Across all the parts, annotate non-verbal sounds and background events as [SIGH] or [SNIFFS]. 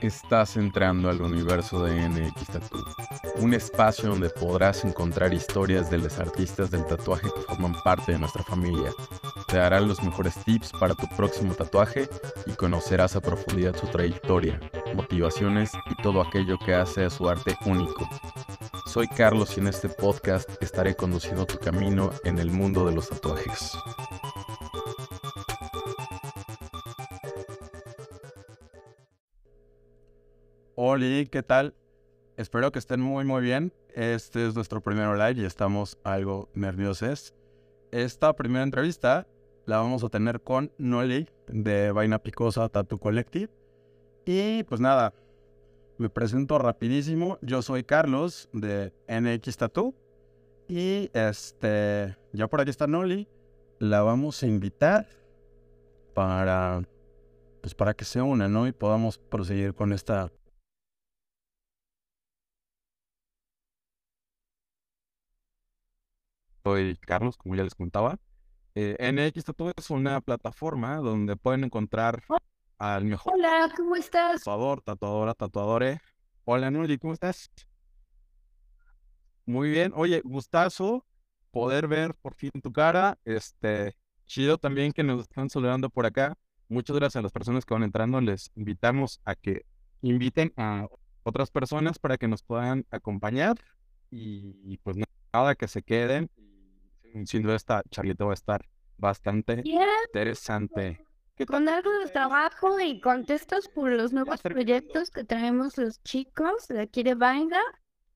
Estás entrando al universo de NX Tattoo, un espacio donde podrás encontrar historias de los artistas del tatuaje que forman parte de nuestra familia. Te darán los mejores tips para tu próximo tatuaje y conocerás a profundidad su trayectoria, motivaciones y todo aquello que hace a su arte único. Soy Carlos y en este podcast estaré conduciendo tu camino en el mundo de los tatuajes. Hola, ¿qué tal? Espero que estén muy muy bien. Este es nuestro primer live y estamos algo nerviosos. Esta primera entrevista la vamos a tener con Noli de Vaina Picosa Tattoo Collective. Y pues nada, me presento rapidísimo. Yo soy Carlos de NX Tattoo. Y este, ya por aquí está Noli. La vamos a invitar para, pues para que se una, ¿no? Y podamos proseguir con esta soy Carlos, como ya les contaba. Eh, NX Tattoo es una plataforma donde pueden encontrar al mejor Hola, ¿cómo estás? tatuador, tatuadora, tatuadore. Hola, Nuri, ¿cómo estás? Muy bien. Oye, gustazo poder ver por fin tu cara. Este, chido también que nos están saludando por acá. Muchas gracias a las personas que van entrando. Les invitamos a que inviten a otras personas para que nos puedan acompañar. Y pues nada, que se queden sin duda esta charlita va a estar bastante interesante. Con algo de trabajo y contestos por los nuevos proyectos que traemos los chicos de aquí de Vaina.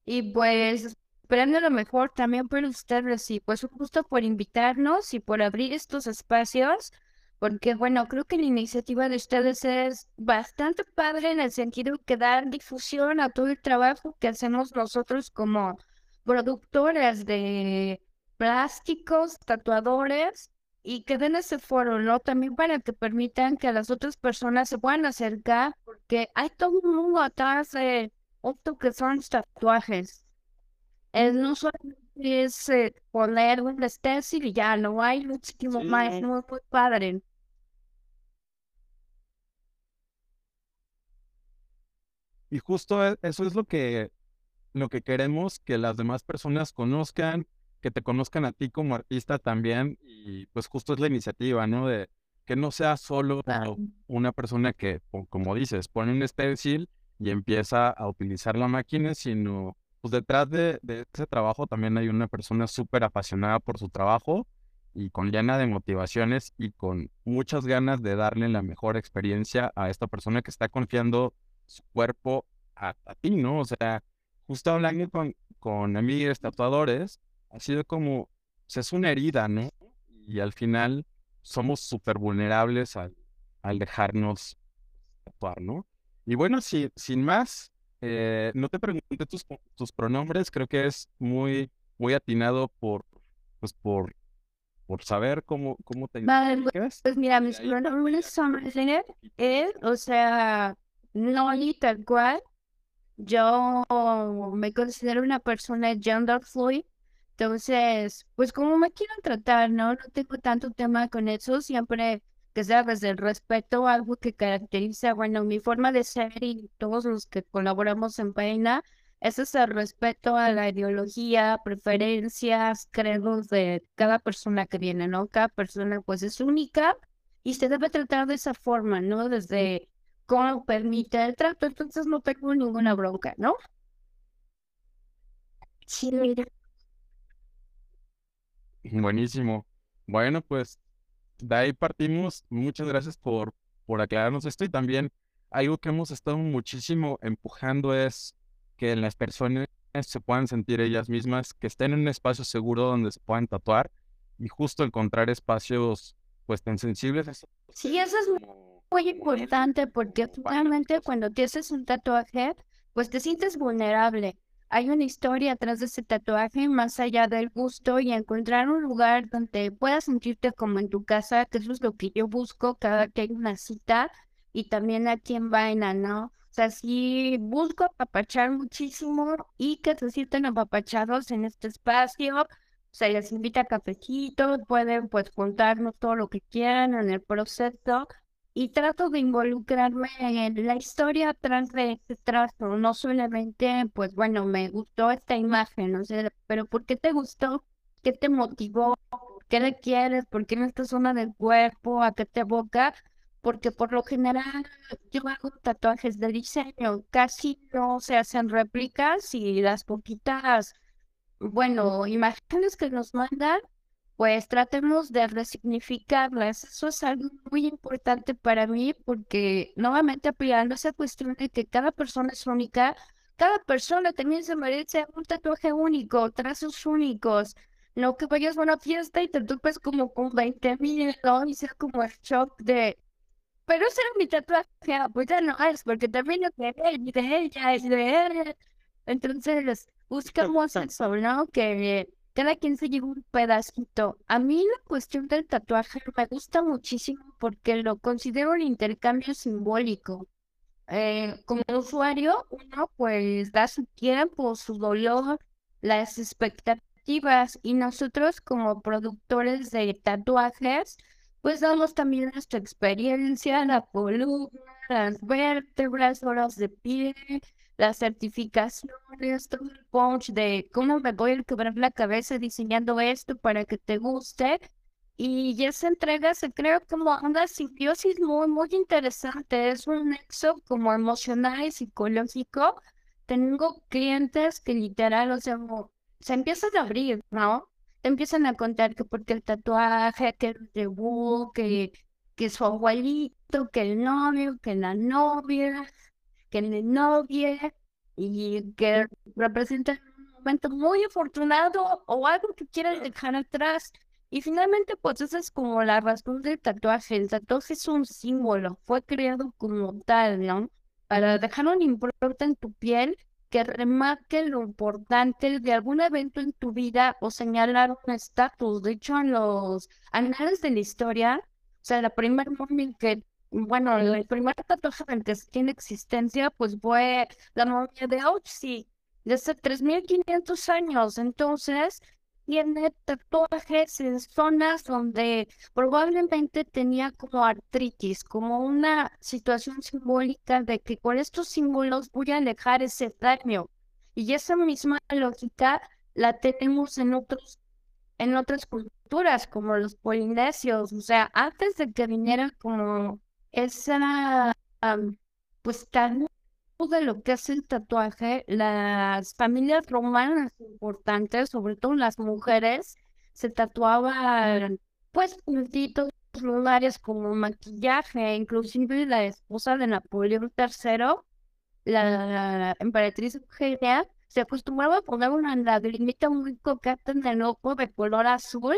Y pues esperando lo mejor también por ustedes y pues justo por invitarnos y por abrir estos espacios. Porque bueno, creo que la iniciativa de ustedes es bastante padre en el sentido que dar difusión a todo el trabajo que hacemos nosotros como productoras de plásticos, tatuadores y que den ese foro, ¿no? También para que permitan que las otras personas se puedan acercar, porque hay todo un mundo atrás de esto que son tatuajes. Es, no solamente es eh, poner un stencil y ya, no hay muchísimo más, no es muy padre. Y justo e, eso es lo que, lo que queremos que las demás personas conozcan, que te conozcan a ti como artista también y pues justo es la iniciativa, ¿no? De que no sea solo una persona que, como dices, pone un stencil y empieza a utilizar la máquina, sino pues detrás de, ese trabajo también hay una persona súper apasionada por su trabajo y con llena de motivaciones y con muchas ganas de darle la mejor experiencia a esta persona que está confiando su cuerpo a, ti, ¿no? O sea, justo hablando con, con amigos tatuadores, ha sido como, pues, es una herida, ¿no? Y al final somos súper vulnerables al, al, dejarnos actuar, ¿no? Y bueno, si, sin más, eh, no te pregunté tus, tus pronombres, creo que es muy, muy atinado por, pues por, por saber cómo, cómo te... Vale, pues mira, mis pronombres son él, o sea, no tal cual. Yo me considero una persona gender fluid, entonces, pues como me quiero tratar, ¿no? No tengo tanto tema con eso, siempre que sea desde el respeto, algo que caracteriza, bueno, mi forma de ser y todos los que colaboramos en Peina, es ese respeto a la ideología, preferencias, credos de cada persona que viene, ¿no? Cada persona pues es única y se debe tratar de esa forma, ¿no? Desde cómo permite el trato, entonces no tengo ninguna bronca, ¿no? Sí, mira. Buenísimo. Bueno, pues de ahí partimos. Muchas gracias por, por aclararnos esto y también algo que hemos estado muchísimo empujando es que las personas se puedan sentir ellas mismas, que estén en un espacio seguro donde se puedan tatuar y justo encontrar espacios pues tan sensibles. Sí, eso es muy importante porque realmente cuando te haces un tatuaje, pues te sientes vulnerable hay una historia atrás de ese tatuaje, más allá del gusto y encontrar un lugar donde puedas sentirte como en tu casa, que eso es lo que yo busco cada que hay una cita y también aquí en Vaina, ¿no? O sea, sí busco apapachar muchísimo y que se sientan apapachados en este espacio. O sea, les invita a cafecitos, pueden pues contarnos todo lo que quieran en el proceso. Y trato de involucrarme en la historia atrás de este trazo, no solamente, pues bueno, me gustó esta imagen, no sé, pero ¿por qué te gustó? ¿Qué te motivó? ¿Por qué le quieres? ¿Por qué en esta zona del cuerpo? ¿A qué te evoca? Porque por lo general yo hago tatuajes de diseño, casi no se hacen réplicas y las poquitas, bueno, imágenes que nos mandan pues tratemos de resignificarlas. Eso es algo muy importante para mí porque nuevamente aplicando esa cuestión de que cada persona es única, cada persona también se merece un tatuaje único, trazos únicos. No que vayas a una fiesta y te topes como con 20 mil, ¿no? Y sea como el shock de, pero ese era mi tatuaje, ah, pues ya no es, porque también de él, de ella, es de él. Entonces, buscamos eso, ¿no? Que cada quien se lleva un pedacito. A mí la cuestión del tatuaje me gusta muchísimo porque lo considero un intercambio simbólico. Eh, como usuario, uno pues da su tiempo, su dolor, las expectativas y nosotros como productores de tatuajes, pues damos también nuestra experiencia, la columna, las vértebras, horas de pie, las certificaciones, todo el punch de cómo me voy a quebrar la cabeza diseñando esto para que te guste. Y esa entrega se crea como una simbiosis muy, muy interesante. Es un nexo como emocional y psicológico. Tengo clientes que literal, o sea, se empiezan a abrir, ¿no? Te empiezan a contar que porque el tatuaje, que el debut, que, que su abuelito, que el novio, que la novia, que novia y que representa un momento muy afortunado o algo que quieras dejar atrás. Y finalmente, pues esa es como la razón del tatuaje. El tatuaje es un símbolo, fue creado como tal, ¿no? Para dejar un impronta en tu piel que remarque lo importante de algún evento en tu vida o señalar un estatus. De hecho, en los anales de la historia, o sea, la primera momia que bueno, el primer tatuaje que tiene existencia, pues fue la momia de Auschwitz, de hace 3.500 años. Entonces, tiene tatuajes en zonas donde probablemente tenía como artritis, como una situación simbólica de que con estos símbolos voy a alejar ese daño. Y esa misma lógica la tenemos en otros en otras culturas como los polinesios, o sea, antes de que viniera como esa, pues tan de lo que es el tatuaje, las familias romanas importantes, sobre todo las mujeres, se tatuaban pues puntitos lunares como maquillaje, inclusive la esposa de Napoleón III, la, emperatriz Eugenia, se acostumbraba a poner una lagrimita muy coqueta en el ojo de color azul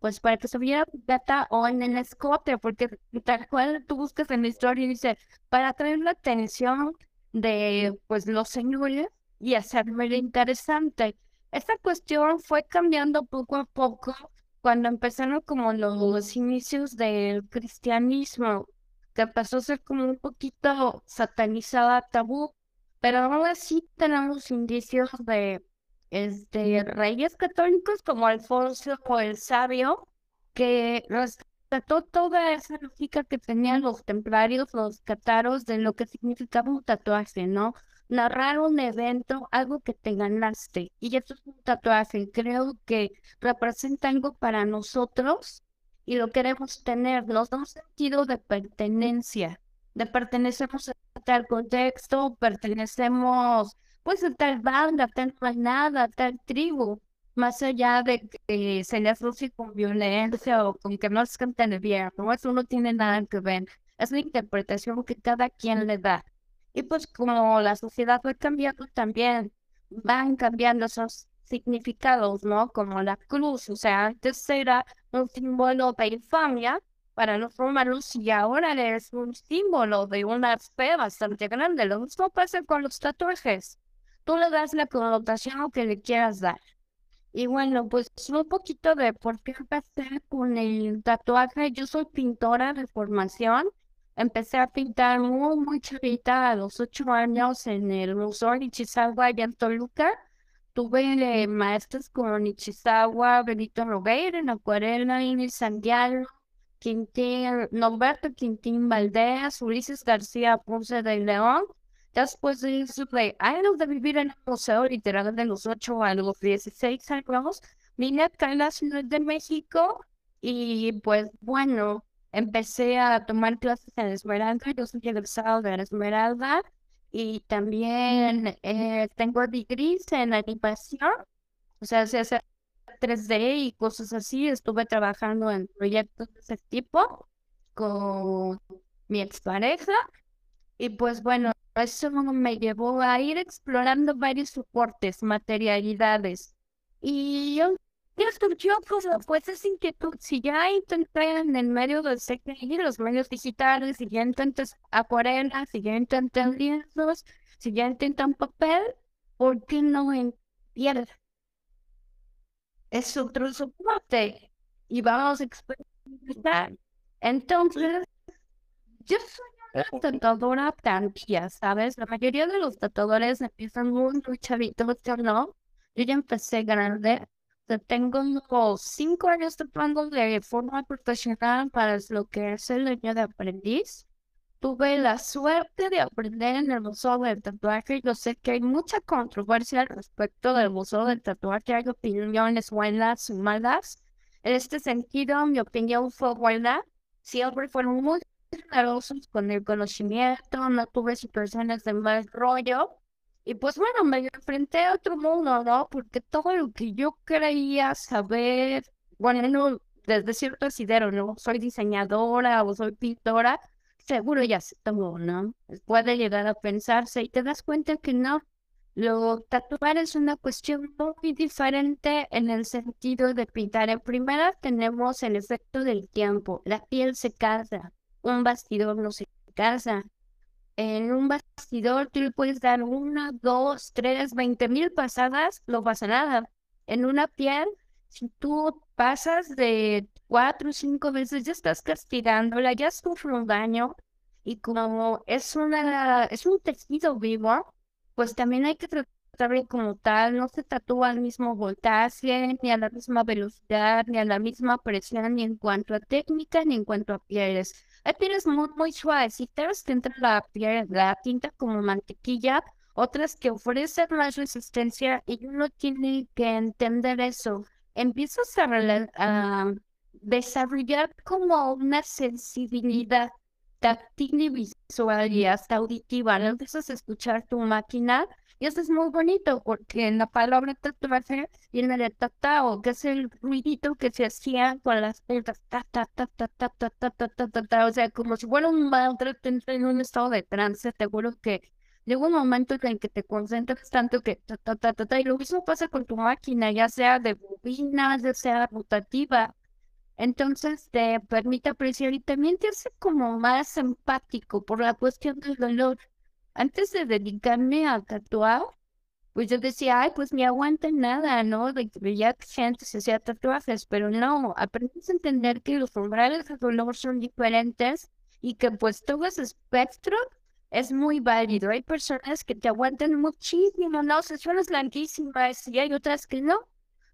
pues para que se viera gata o en el escote, porque tal cual tú buscas en la historia y dice, para atraer la atención de pues los señores y hacerme interesante. Esta cuestión fue cambiando poco a poco cuando empezaron como los inicios del cristianismo, que pasó a ser como un poquito satanizada, tabú, pero ahora sí tenemos indicios de este, reyes católicos como Alfonso o el Sabio, que rescató toda esa lógica que tenían los templarios, los cataros, de lo que significaba un tatuaje, ¿no? Narrar un evento, algo que te ganaste. Y eso es un tatuaje. Creo que representa algo para nosotros y lo queremos tener. Nos da un sentido de pertenencia, de pertenecemos a tal contexto, pertenecemos pues tal banda, tal manada, tal tribu, más allá de que se les asocie con violencia o con que no se canten bien, ¿no? Eso no tiene nada que ver. Es la interpretación que cada quien le da. Y pues como la sociedad va cambiando también, van cambiando esos significados, ¿no? Como la cruz, o sea, antes era un símbolo de infamia para los romanos y ahora es un símbolo de una fe bastante grande. Lo mismo pasa con los tatuajes tú le das la connotación que le quieras dar. Y bueno, pues un poquito de por qué empecé con el tatuaje. Yo soy pintora de formación. Empecé a pintar muy, muy chavita a los ocho años en el Museo Nichizawa y en Toluca. Tuve eh, maestros con Nichizawa, Benito Rogueira en acuarela, Inés Sandiano, Quintín, Norberto Quintín Valdés, Ulises García Ponce de León. Después de eso, de años de vivir en el museo, literal de los 8 a los 16 años, vine acá en la Ciudad de México y pues bueno, empecé a tomar clases en Esmeralda. Yo soy egresado de Esmeralda y también eh, tengo degrees en animación, o sea, se hace 3D y cosas así. Estuve trabajando en proyectos de ese tipo con mi expareja y pues bueno, eso me llevó a ir explorando varios soportes, materialidades. Y yo surgió pues, pues esa inquietud. Si ya intenté en el medio del CKI, los medios digitales, si ya intenté acuarela, si ya intenté lienzos, si ya intentan papel, ¿por qué no en piedra? Es otro soporte y vamos a experimentar. Entonces, yo soy una tatuadora tantía, ¿sabes? La mayoría de los tatuadores empiezan muy, muy chavitos, yo no. Yo ya empecé grande tengo unos cinco años tatuando de forma profesional para lo que es el año de aprendiz. Tuve la suerte de aprender en el Museo del Tatuaje. Yo sé que hay mucha controversia al respecto del Museo del Tatuaje. Hay opiniones buenas y malas. En este sentido, mi opinión fue buena. Siempre fueron muy generosos con el conocimiento. No tuve situaciones de mal rollo. Y pues bueno, me enfrenté a otro mundo, ¿no? Porque todo lo que yo creía saber, bueno, desde cierto asidero, ¿no? Soy diseñadora o soy pintora, seguro ya se tomó, ¿no? Puede llegar a pensarse y te das cuenta que no. Lo tatuar es una cuestión muy diferente en el sentido de pintar. En primera tenemos el efecto del tiempo. La piel se casa, un bastidor no se casa. En un bastidor tú le puedes dar una, dos, tres, veinte mil pasadas, no pasa nada. En una piel, si tú pasas de cuatro o cinco veces, ya estás castigándola, ya sufre un daño. Y como es, una, es un tejido vivo, pues también hay que tratarlo como tal. No se tatúa al mismo voltaje, ni a la misma velocidad, ni a la misma presión, ni en cuanto a técnica, ni en cuanto a pieles. Hay pieles muy, muy suavecitas que entra la, la tinta como mantequilla, otras que ofrecen más resistencia y uno tiene que entender eso. Empiezas a desarrollar como una sensibilidad táctil y visual y hasta auditiva. Empiezas a escuchar tu máquina y eso es muy bonito porque en la palabra tatuaje viene de tatao, que es el ruidito que se hacía con las puntas, ta, ta, ta, ta, ta, ta, ta, ta, ta, ta, ta, o sea, como si fuera un mantra, en un estado de trance, seguro que llega un momento en que te concentras tanto que ta, ta, ta, y lo mismo pasa con tu máquina, ya sea de bobinas, ya sea rotativa. Entonces te permite apreciar y también te hace como más empático por la cuestión del dolor antes de dedicarme a tatuar, pues yo decía, ay, pues ni aguanta nada, ¿no? De que veía gente se hacía tatuajes, pero no, aprendes a entender que los umbrales de dolor son diferentes y que pues todo ese espectro es muy válido. Hay personas que te aguantan muchísimo, ¿no? Sesiones larguísimas y hay otras que no,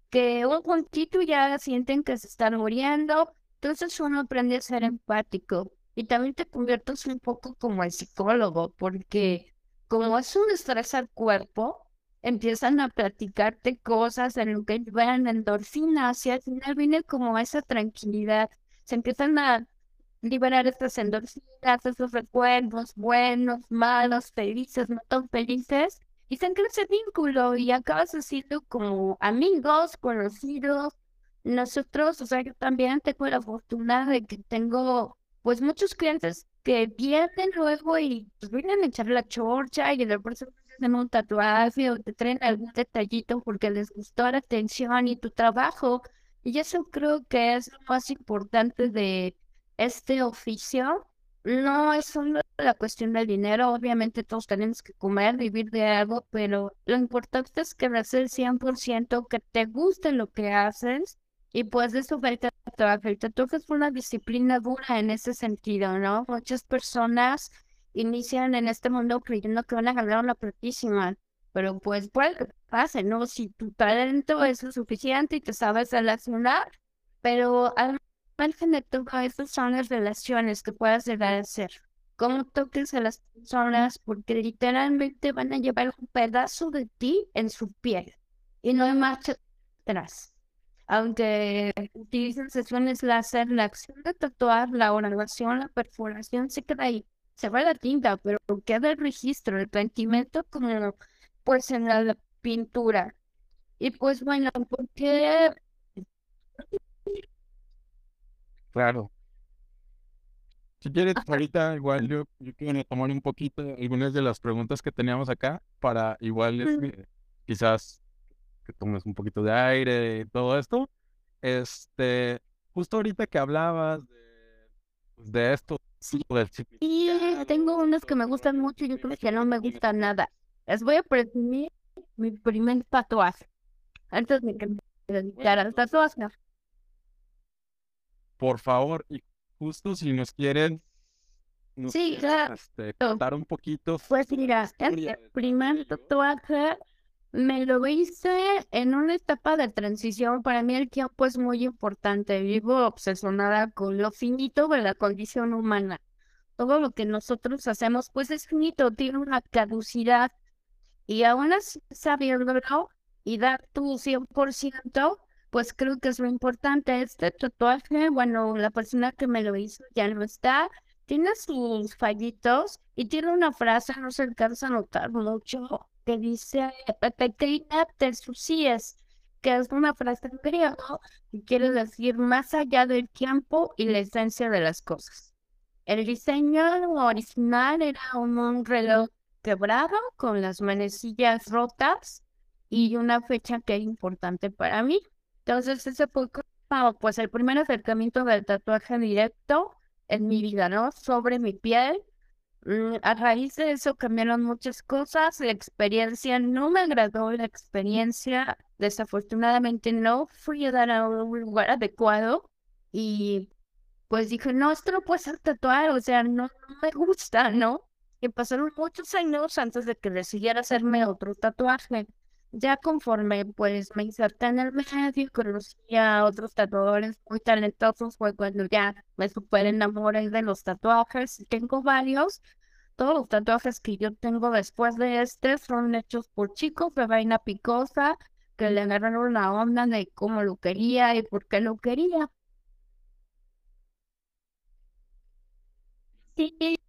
que un puntito ya sienten que se están muriendo. Entonces uno aprende a ser empático y también te conviertes un poco como el psicólogo, porque como es un estrés al cuerpo, empiezan a platicarte cosas en lo que llevan endorfinas y al final viene como esa tranquilidad. Se empiezan a liberar estas endorfinas, esos recuerdos buenos, malos, felices, no tan felices, y se crea ese vínculo y acabas siendo como amigos, conocidos. Nosotros, o sea, yo también tengo la fortuna de que tengo pues muchos clientes que vienen luego y pues vienen a echar la chorcha y de pronto hacen un tatuaje o te traen algún detallito porque les gustó la atención y tu trabajo. Y eso creo que es lo más importante de este oficio. No es solo la cuestión del dinero, obviamente todos tenemos que comer, vivir de algo, pero lo importante es que hagas el 100%, que te guste lo que haces y pues eso fue el tatuaje. El fue una disciplina dura en ese sentido, ¿no? Muchas personas inician en este mundo creyendo que van a ganar una platísima, pero pues puede que pase, ¿no? Si tu talento es lo suficiente y te sabes relacionar, pero al margen de todo estas son las relaciones que puedas llegar a hacer. Cómo toques a las personas, porque literalmente van a llevar un pedazo de ti en su piel y no hay marcha atrás. Aunque utilicen sesiones láser, la acción de tatuar, la oración, la perforación se queda ahí. Se va la tinta, pero queda el registro, el sentimiento como pues en la pintura. Y pues bueno, porque Claro. Si quieres, ahorita igual yo, yo quiero tomar un poquito algunas de las preguntas que teníamos acá para igual este, quizás que tomes un poquito de aire y todo esto. Este, justo ahorita que hablabas de, pues, de esto, Sí. del Y tengo unos que me gustan mucho y otros que no me gustan nada. Les voy a presumir mi primer tatuaje. Antes de que me dedicara al tatuaje. Por favor, y justo si nos quieren nos Sí, este, contar un poquito Pues mira, este de primer tatuaje me lo hice en una etapa de transición. Para mí el tiempo es muy importante. Vivo obsesionada con lo finito de la condición humana. Todo lo que nosotros hacemos, pues es finito, tiene una caducidad. Y aún así saberlo y dar tu 100%, pues creo que es lo importante. Este tatuaje, bueno, la persona que me lo hizo ya no está. Tiene sus fallitos y tiene una frase, no se alcanza a notar mucho, que dice, pequeña te sucies, que es una frase en griego y quiere decir más allá del tiempo y la esencia de las cosas. El diseño original era un, un reloj quebrado con las manecillas rotas y una fecha que es importante para mí. Entonces, ese fue como, pues el primer acercamiento del tatuaje directo en mi vida, ¿no? Sobre mi piel. Mm, A raíz de eso cambiaron muchas cosas. La experiencia no me agradó, la experiencia desafortunadamente no fui a dar a un lugar adecuado y pues dije, no, esto no puede ser tatuar, o sea, no, no me gusta, ¿no? Y pasaron muchos años antes de que decidiera hacerme otro tatuaje. Ya conforme pues me inserté en el medio, conocí a otros tatuadores muy talentosos, fue cuando ya me super enamoré de los tatuajes. Tengo varios. Todos los tatuajes que yo tengo después de este son hechos por chicos de vaina picosa que le agarraron la onda de cómo lo quería y por qué lo quería. Sí,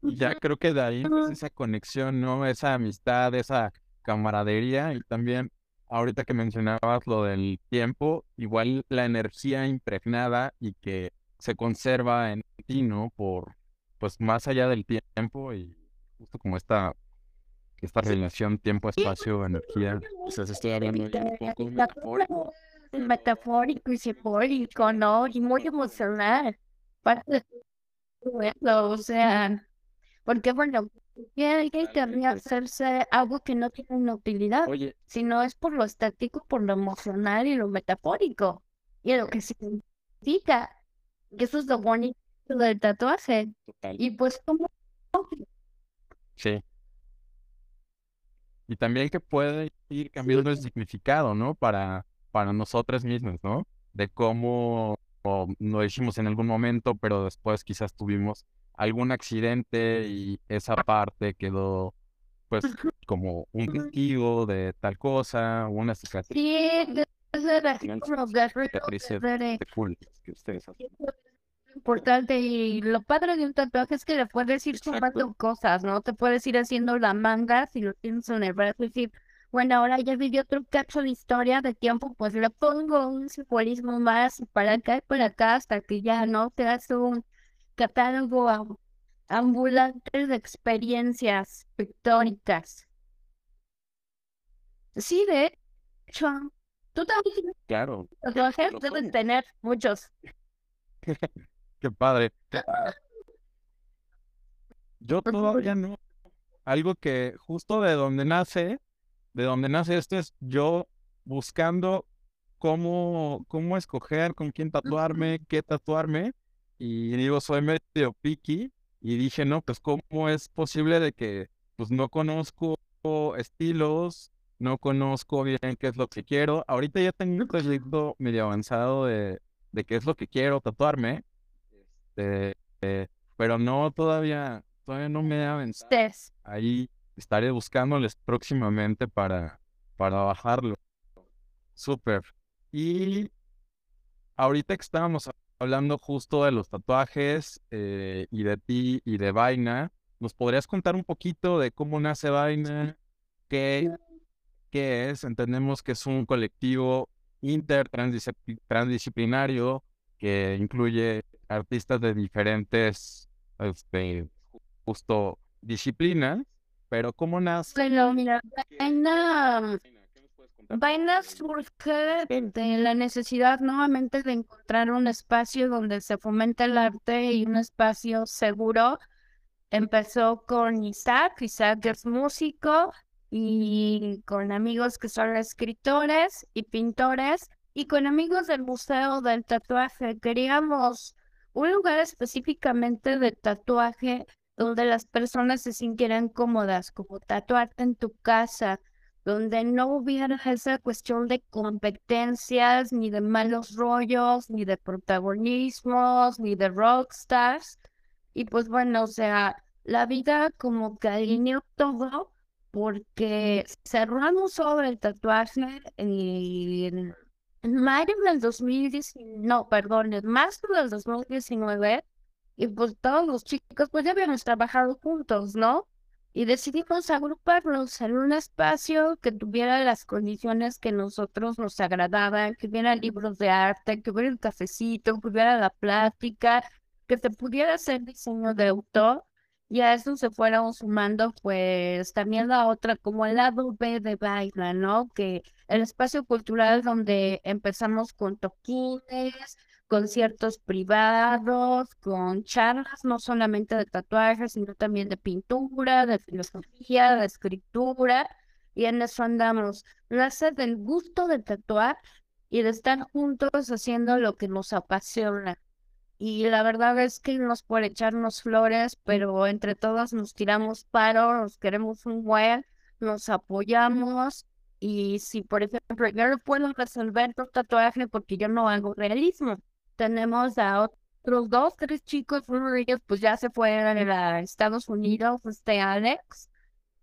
ya creo que de ahí pues, esa conexión, ¿no? Esa amistad, esa camaradería y también ahorita que mencionabas lo del tiempo, igual la energía impregnada y que se conserva en ti, ¿no? Por, pues más allá del tiempo y justo como esta, esta relación tiempo-espacio-energía, quizás estoy hablando un poco metafórico. metafórico y simbólico, ¿no? Y muy emocional. [LAUGHS] Eso, o sea, porque bueno, que alguien querría hacerse algo que no tiene una utilidad, Oye, sino es por lo estático, por lo emocional y lo metafórico, y lo que significa. Y eso es lo bonito del tatuaje. total. Y pues como Sí. Y también que puede ir cambiando el significado, ¿no? Para, para nosotros mismos, ¿no? De cómo o lo hicimos en algún momento, pero después quizás tuvimos algún accidente y esa parte quedó, pues, como un testigo de tal cosa, una cicatriz. sí, cicatrices de- de que ustedes hacen. importante y lo padre de un tatuaje es que le puedes ir sumando cosas, ¿no? Te puedes ir haciendo la manga si lo tienes en el brazo y decir, bueno, ahora ya viví otro cacho de historia de tiempo, pues le pongo un simbolismo más para acá y para acá hasta que ya no te hace un catálogo am- ambulante de experiencias pictóricas. Sí, de hecho, tú también Claro, tatuajes, Lo debes pongo. tener muchos. [LAUGHS] qué padre. Yo todavía no. Algo que justo de donde nace, de donde nace esto es yo buscando cómo, cómo escoger con quién tatuarme, qué tatuarme. Y digo, soy medio picky. Y dije, no, pues cómo es posible de que pues no conozco estilos, no conozco bien qué es lo que quiero. Ahorita ya tengo un proyecto medio avanzado de, de qué es lo que quiero tatuarme, este, eh, pero no todavía, todavía no me he avanzado. Ahí estaré buscándoles próximamente para, para bajarlo. Súper. Y ahorita que estábamos hablando justo de los tatuajes eh, y de ti y de Vaina, ¿nos podrías contar un poquito de cómo nace Vaina? ¿Qué, qué es? Entendemos que es un colectivo intertransdisciplinario que incluye artistas de diferentes este, justo disciplinas, pero ¿cómo nace? Bueno, mira, Vaina, Vaina surge de la necesidad nuevamente de encontrar un espacio donde se fomenta el arte y un espacio seguro. Empezó con Isaac, Isaac es músico, y con amigos que son escritores y pintores y con amigos del Museo del Tatuaje. Queríamos un lugar específicamente de tatuaje donde las personas se sintieran cómodas, como tatuarte en tu casa, donde no hubiera esa cuestión de competencias, ni de malos rollos, ni de protagonismos, ni de rockstars. Y pues bueno, o sea, la vida como que alineó todo porque cerramos sobre el tatuaje en, mayo del 2019, no, perdón, en marzo del 2019, y pues todos los chicos pues ya habíamos trabajado juntos, ¿no? Y decidimos agruparnos en un espacio que tuviera las condiciones que nosotros nos agradaban, que hubiera libros de arte, que hubiera el cafecito, que hubiera la plática, que se pudiera hacer diseño de autor y a eso se fueron sumando pues también la otra, como el lado B de Baila, ¿no? Que el espacio cultural donde empezamos con toquines, conciertos privados, con charlas no solamente de tatuajes, sino también de pintura, de filosofía, de escritura, y en eso andamos. Nace del gusto de tatuar y de estar juntos haciendo lo que nos apasiona. Y la verdad es que no es por echarnos flores, pero entre todas nos tiramos paro, nos queremos un buen, nos apoyamos. Y si, por ejemplo, yo no puedo resolver tu tatuaje porque yo no hago realismo, tenemos a otros dos, tres chicos, uno de ellos pues ya se fue a Estados Unidos, este Alex.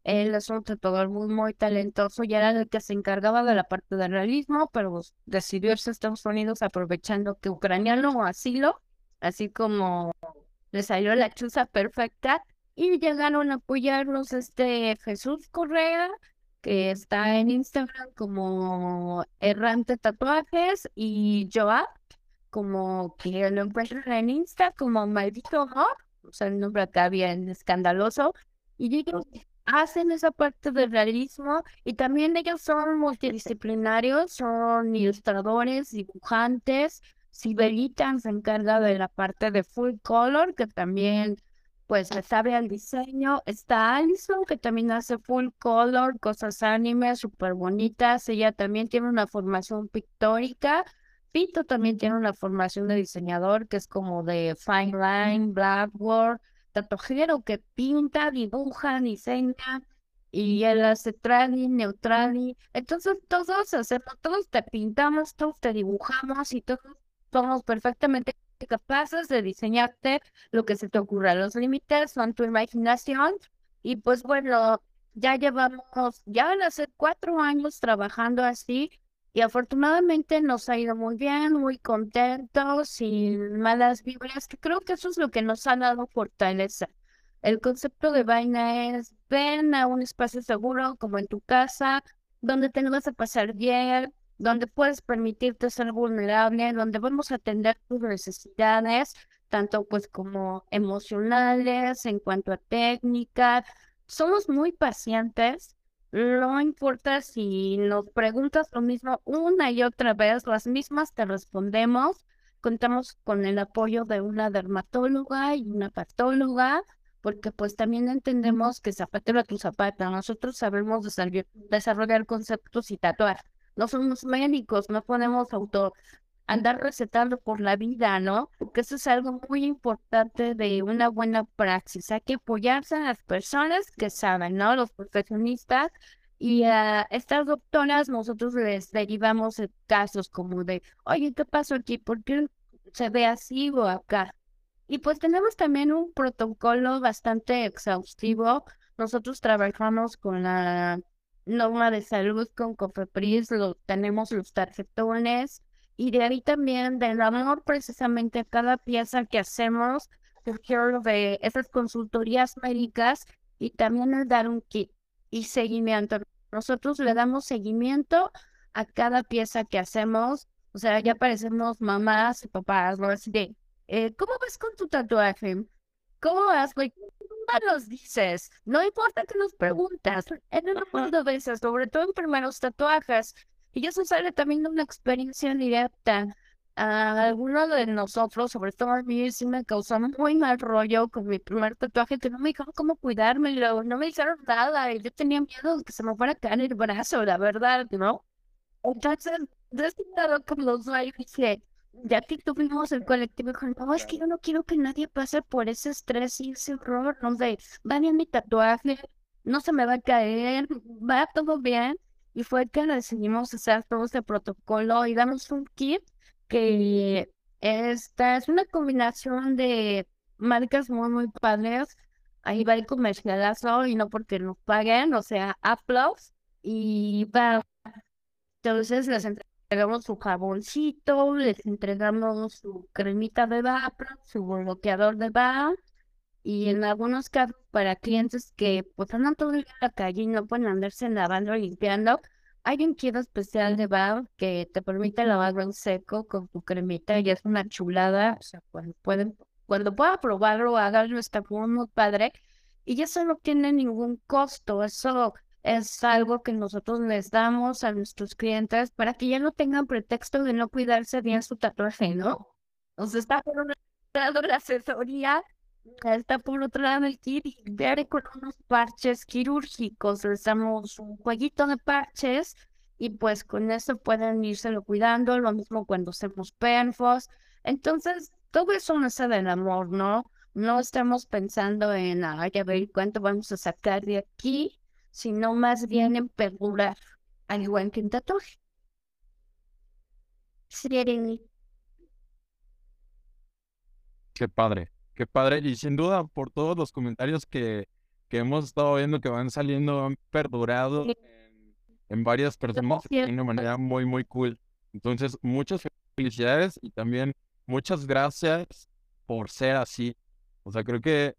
Él es un tatuador muy, muy talentoso y era el que se encargaba de la parte del realismo, pero decidió irse a Estados Unidos aprovechando que ucraniano asilo así como le salió la chuza perfecta y llegaron a apoyarnos este Jesús Correa, que está en Instagram como Errante Tatuajes y Joab, como que lo encuentran en Insta como Maldito Amor, o sea, el nombre acá bien escandaloso, y ellos hacen esa parte del realismo y también ellos son multidisciplinarios, son ilustradores, dibujantes, Sibelita se encarga de la parte de full color, que también pues le sabe al diseño. Está Alison, que también hace full color, cosas anime, súper bonitas. Ella también tiene una formación pictórica. Pito también tiene una formación de diseñador, que es como de fine line, blackboard, tatuajero que pinta, dibuja, diseña. Y él hace trali, neutrali. Entonces todos hacemos, todos te pintamos, todos te dibujamos y todos somos perfectamente capaces de diseñarte lo que se te ocurra. Los límites son tu imaginación y pues bueno, ya llevamos, ya van a ser cuatro años trabajando así y afortunadamente nos ha ido muy bien, muy contentos, sin malas vibras, que creo que eso es lo que nos ha dado fortaleza. El concepto de vaina es ven a un espacio seguro como en tu casa, donde te vas a pasar bien, donde puedes permitirte ser vulnerable, donde vamos a atender tus necesidades, tanto pues como emocionales, en cuanto a técnica. Somos muy pacientes. No importa si nos preguntas lo mismo una y otra vez, las mismas te respondemos. Contamos con el apoyo de una dermatóloga y una patóloga, porque pues también entendemos que zapatero a tu zapata. Nosotros sabemos desarrollar conceptos y tatuar no somos médicos, no podemos auto andar recetando por la vida, ¿no? Porque eso es algo muy importante de una buena praxis. Hay que apoyarse a las personas que saben, ¿no? Los profesionistas. Y a estas doctoras nosotros les derivamos casos como de, oye, ¿qué pasó aquí? ¿Por qué se ve así o acá. Y pues tenemos también un protocolo bastante exhaustivo. Nosotros trabajamos con la norma de salud con Cofepris, lo, tenemos los tarjetones y de ahí también del amor precisamente a cada pieza que hacemos, surgió de esas consultorías médicas y también el dar un kit y seguimiento. Nosotros le damos seguimiento a cada pieza que hacemos, o sea, ya parecemos mamás y papás, ¿no? Así de, eh, ¿cómo vas con tu tatuaje? ¿Cómo vas, güey? No nos dices, no importa que nos preguntas, en el mundo de veces, sobre todo en primeros tatuajes, y eso sale también de una experiencia directa. A alguno de nosotros, sobre todo a mí, sí me causó muy mal rollo con mi primer tatuaje, que no me dijeron cómo cuidármelo, no me hicieron nada, y yo tenía miedo de que se me fuera a caer el brazo, la verdad, ¿no? Entonces, de lado, como los dije, ya que tuvimos el colectivo, dijo, no, es que yo no quiero que nadie pase por ese estrés y ese horror, no sé, va bien mi tatuaje, no se me va a caer, va todo bien. Y fue que decidimos hacer todo este protocolo y damos un kit que esta es una combinación de marcas muy, muy padres. Ahí va el comercialazo y no porque nos paguen, o sea, aplausos. Y va, entonces les entregamos su jaboncito, les entregamos su cremita de vapor, su bloqueador de vapor y en algunos casos para clientes que pues andan todo el día en la calle y no pueden andarse lavando y limpiando, hay un kit especial de bar que te permite lavarlo en seco con tu cremita y es una chulada, o sea, cuando pueden, cuando pueda probarlo, háganlo, está muy padre y eso no tiene ningún costo, eso es algo que nosotros les damos a nuestros clientes para que ya no tengan pretexto de no cuidarse bien su tatuaje, ¿no? O sea, está por un lado la asesoría, está por otro lado el ver con unos parches quirúrgicos. Les damos un jueguito de parches y pues con eso pueden lo cuidando, lo mismo cuando hacemos perfos. Entonces, todo eso no se del amor, ¿no? No estamos pensando en, ay, a ver cuánto vamos a sacar de aquí, sino más bien en perdurar, al igual que un tatuaje. Qué padre, qué padre. Y sin duda, por todos los comentarios que, que hemos estado viendo que van saliendo, han perdurado en, varias personas de una manera muy, muy cool. Entonces, muchas felicidades y también muchas gracias por ser así. O sea, creo que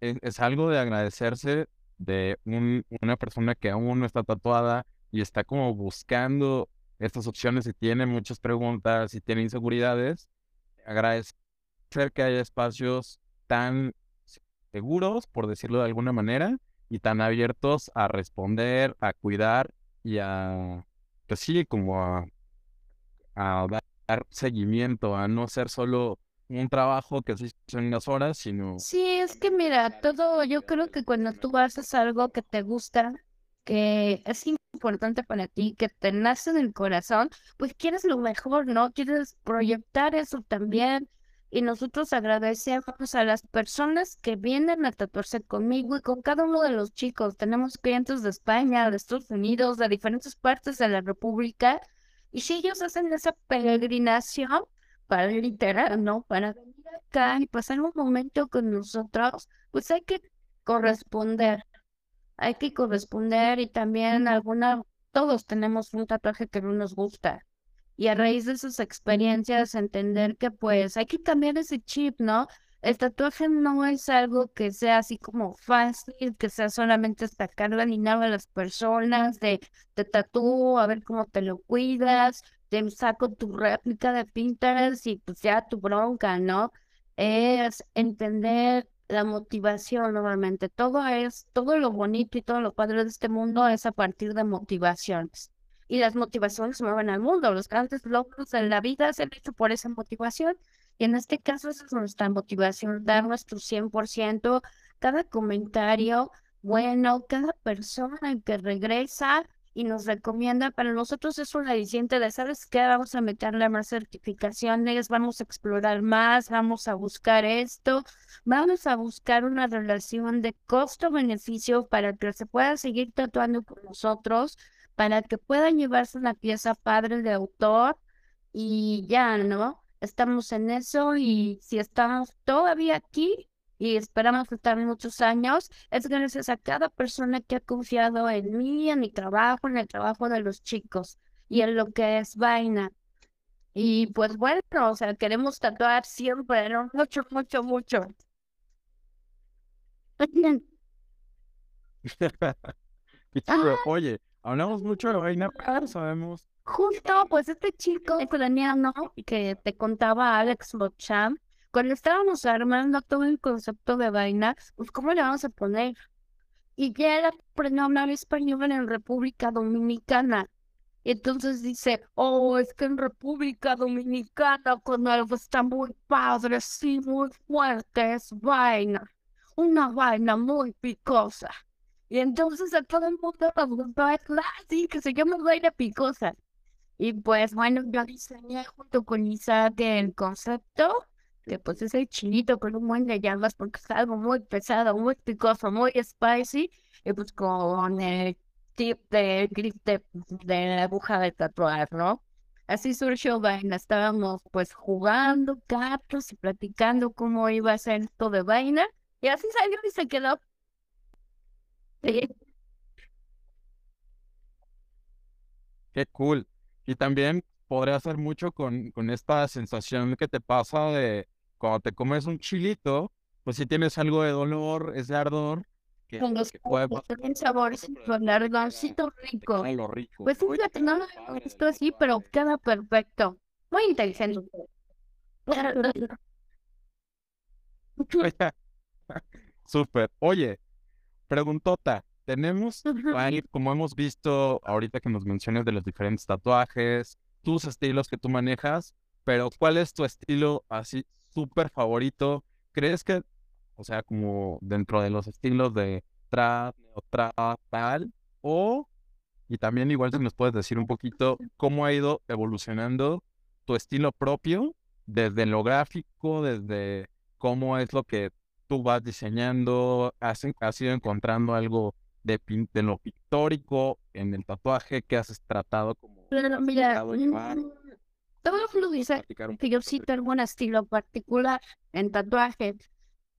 es algo de agradecerse de una persona que aún no está tatuada y está como buscando estas opciones y tiene muchas preguntas y tiene inseguridades, agradecer que haya espacios tan seguros, por decirlo de alguna manera, y tan abiertos a responder, a cuidar y a, pues sí, como a, a dar seguimiento, a no ser solo un trabajo que son unas horas, sino... Sí, es que mira, todo, yo creo que cuando tú haces algo que te gusta, que es importante para ti, que te nace en el corazón, pues quieres lo mejor, ¿no? Quieres proyectar eso también. Y nosotros agradecemos a las personas que vienen a tatuarse conmigo y con cada uno de los chicos. Tenemos clientes de España, de Estados Unidos, de diferentes partes de la República. Y si ellos hacen esa peregrinación, para literal, ¿no? Para venir acá y pasar un momento con nosotros, pues hay que corresponder. Hay que corresponder y también alguna, todos tenemos un tatuaje que no nos gusta. Y a raíz de esas experiencias entender que pues hay que cambiar ese chip, ¿no? El tatuaje no es algo que sea así como fácil, que sea solamente sacarle ni nada a las personas, de te tatúo, a ver cómo te lo cuidas, te saco tu réplica de Pinterest y pues ya tu bronca, ¿no? Es entender la motivación normalmente. Todo es, todo lo bonito y todo lo padre de este mundo es a partir de motivaciones. Y las motivaciones mueven al mundo. Los grandes logros de la vida se han hecho por esa motivación. Y en este caso, esa es nuestra motivación, dar nuestro 100%, cada comentario, bueno, cada persona que regresa y nos recomienda, para nosotros es un aliciente de, ¿sabes qué? Vamos a meterle más certificaciones, vamos a explorar más, vamos a buscar esto, vamos a buscar una relación de costo-beneficio para que se pueda seguir tatuando con nosotros, para que puedan llevarse una pieza padre de autor y ya, ¿no? estamos en eso y si estamos todavía aquí y esperamos estar muchos años, es gracias a cada persona que ha confiado en mí, en mi trabajo, en el trabajo de los chicos y en lo que es vaina. Y pues bueno, o sea, queremos tatuar siempre, ¿no? Mucho, mucho, mucho. [LAUGHS] [LAUGHS] Oye, hablamos mucho de vaina, pero sabemos. Justo, pues este chico ucraniano que te contaba Alex Bocham, cuando estábamos armando todo el concepto de vaina, pues ¿cómo le vamos a poner? Y ya él aprendió a hablar español en República Dominicana. Entonces dice, oh, es que en República Dominicana cuando algo está muy padre, sí, muy fuerte, es vaina. Una vaina muy picosa. Y entonces a todo el mundo nos gustó, así que se llama vaina picosa. Y pues bueno, yo diseñé junto con Isaac el concepto, que pues es el chilito con un buen de llamas porque es algo muy pesado, muy picoso, muy spicy, y pues con el tip de grip de, la aguja de tatuar, ¿no? Así surgió Vaina, estábamos pues jugando cartas y platicando cómo iba a ser esto de Vaina, y así salió y se quedó. Qué cool. Y también podría hacer mucho con, con esta sensación que te pasa de cuando te comes un chilito, pues si tienes algo de dolor, ese ardor, que, con los que puede tienen sabores con largoncito rico. lo rico. Pues fíjate, no lo he visto así, pero queda perfecto. Muy inteligente. [LAUGHS] [LAUGHS] Súper. Oye, preguntota. Tenemos, como hemos visto ahorita que nos mencionas de los diferentes tatuajes, tus estilos que tú manejas, pero ¿cuál es tu estilo así súper favorito? ¿Crees que, o sea, como dentro de los estilos de trap, trap, tal, o, y también igual si nos puedes decir un poquito cómo ha ido evolucionando tu estilo propio, desde lo gráfico, desde cómo es lo que tú vas diseñando, has, has ido encontrando algo de, lo pictórico en el tatuaje que has tratado como... Pero mira, todo lo dice que yo sí tengo un estilo particular en tatuaje.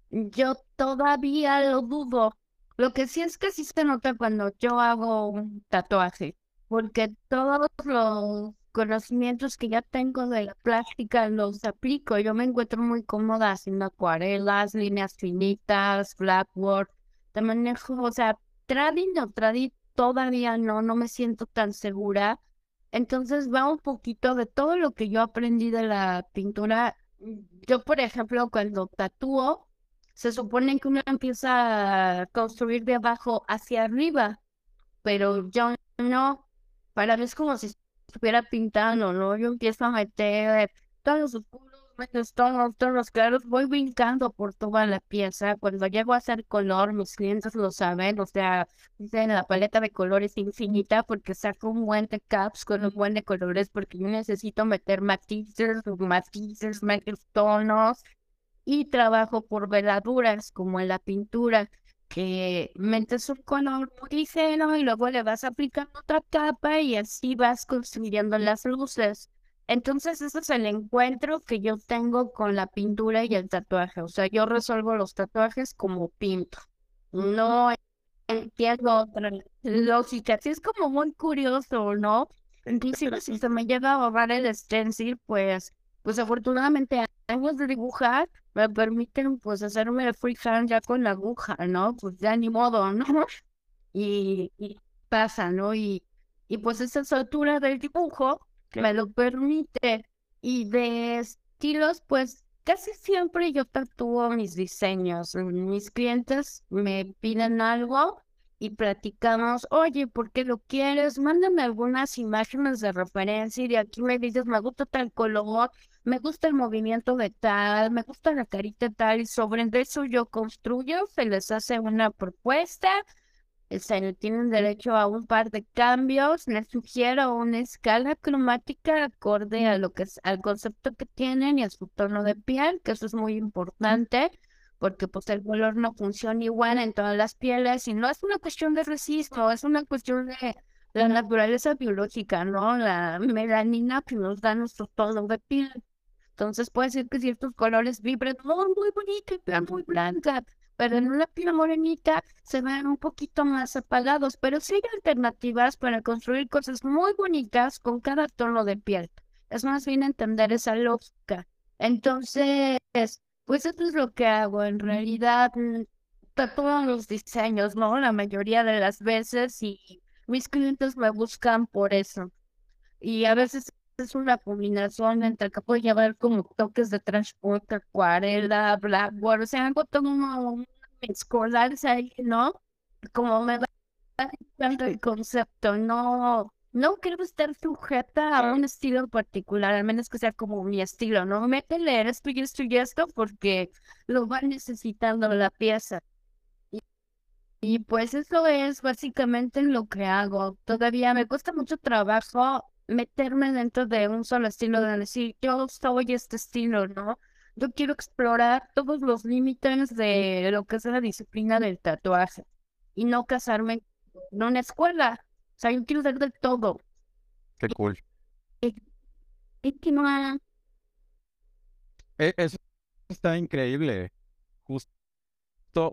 Yo todavía lo dudo. Lo que sí es que sí se nota cuando yo hago un tatuaje, porque todos los conocimientos que ya tengo de la plástica los aplico. Yo me encuentro muy cómoda haciendo acuarelas, líneas finitas, blackboard. Te manejo, o sea, Tradi no, Tradi todavía no, no me siento tan segura. Entonces va un poquito de todo lo que yo aprendí de la pintura. Yo, por ejemplo, cuando tatúo, se supone que uno empieza a construir de abajo hacia arriba, pero yo no. Para mí es como si estuviera pintando, ¿no? Yo empiezo a meter todos los todos, todos los claros, voy brincando por toda la pieza. Cuando llego a hacer color, mis clientes lo saben, o sea, dicen la paleta de colores infinita porque saco un buen de caps con un buen de colores porque yo necesito meter matices, matices, meter tonos y trabajo por veladuras como en la pintura que metes un color ligero y luego le vas aplicando otra capa y así vas construyendo las luces. Entonces, ese es el encuentro que yo tengo con la pintura y el tatuaje. O sea, yo resuelvo los tatuajes como pinto. No entiendo otra lógica. Así es como muy curioso, ¿no? Inclusive si se me llega a borrar el stencil, pues, pues afortunadamente de dibujar me permiten pues hacerme el freehand ya con la aguja, ¿no? Pues ya ni modo, ¿no? Y, y pasa, ¿no? Y, y pues esa altura del dibujo me lo permite. Y de estilos, pues casi siempre yo tatúo mis diseños. Mis clientes me piden algo y platicamos, oye, ¿por qué lo quieres? Mándame algunas imágenes de referencia y de aquí me dices, me gusta tal color, me gusta el movimiento de tal, me gusta la carita tal y sobre eso yo construyo, se les hace una propuesta se tienen derecho a un par de cambios. Les sugiero una escala cromática acorde a lo que es, al concepto que tienen y a su tono de piel, que eso es muy importante, porque pues el color no funciona igual en todas las pieles y no es una cuestión de resisto, es una cuestión de la naturaleza biológica, ¿no? La melanina que nos da nuestro tono de piel. Entonces puede ser que ciertos colores vibren muy, muy bonito y vean muy blanca, pero en una piel morenita se ven un poquito más apagados. Pero sí hay alternativas para construir cosas muy bonitas con cada tono de piel. Es más bien entender esa lógica. Entonces, pues eso es lo que hago. En realidad, mm, todos los diseños, ¿no? La mayoría de las veces y mis clientes me buscan por eso. Y a veces es una combinación entre que puedo llevar como toques de transporte, acuarela, blackboard, o sea, algo todo un mezcolarse ahí, ¿no? Como me va el concepto, no, no quiero estar sujeta a un estilo particular, al menos que sea como mi estilo, ¿no? Leer esto y esto y esto porque lo va necesitando la pieza. Y pues eso es básicamente lo que hago. Todavía me cuesta mucho trabajo meterme dentro de un solo estilo, de decir, yo soy este estilo, ¿no? Yo quiero explorar todos los límites de lo que es la disciplina del tatuaje y no casarme en una escuela. O sea, yo quiero ser de todo. Qué cool. Y, que no... E, eso está increíble. Justo,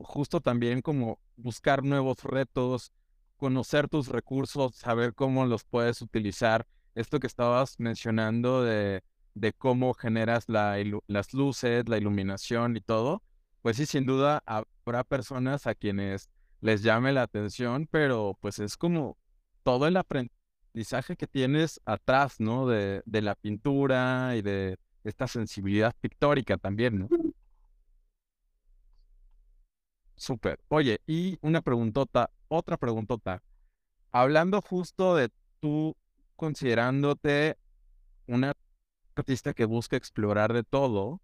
justo también como buscar nuevos retos, conocer tus recursos, saber cómo los puedes utilizar esto que estabas mencionando de, de cómo generas la, las luces, la iluminación y todo, pues sí, sin duda habrá personas a quienes les llame la atención, pero pues es como todo el aprendizaje que tienes atrás, ¿no? De, de la pintura y de esta sensibilidad pictórica también, ¿no? Súper. Oye, y una preguntota, otra preguntota. Hablando justo de tú considerándote una artista que busca explorar de todo,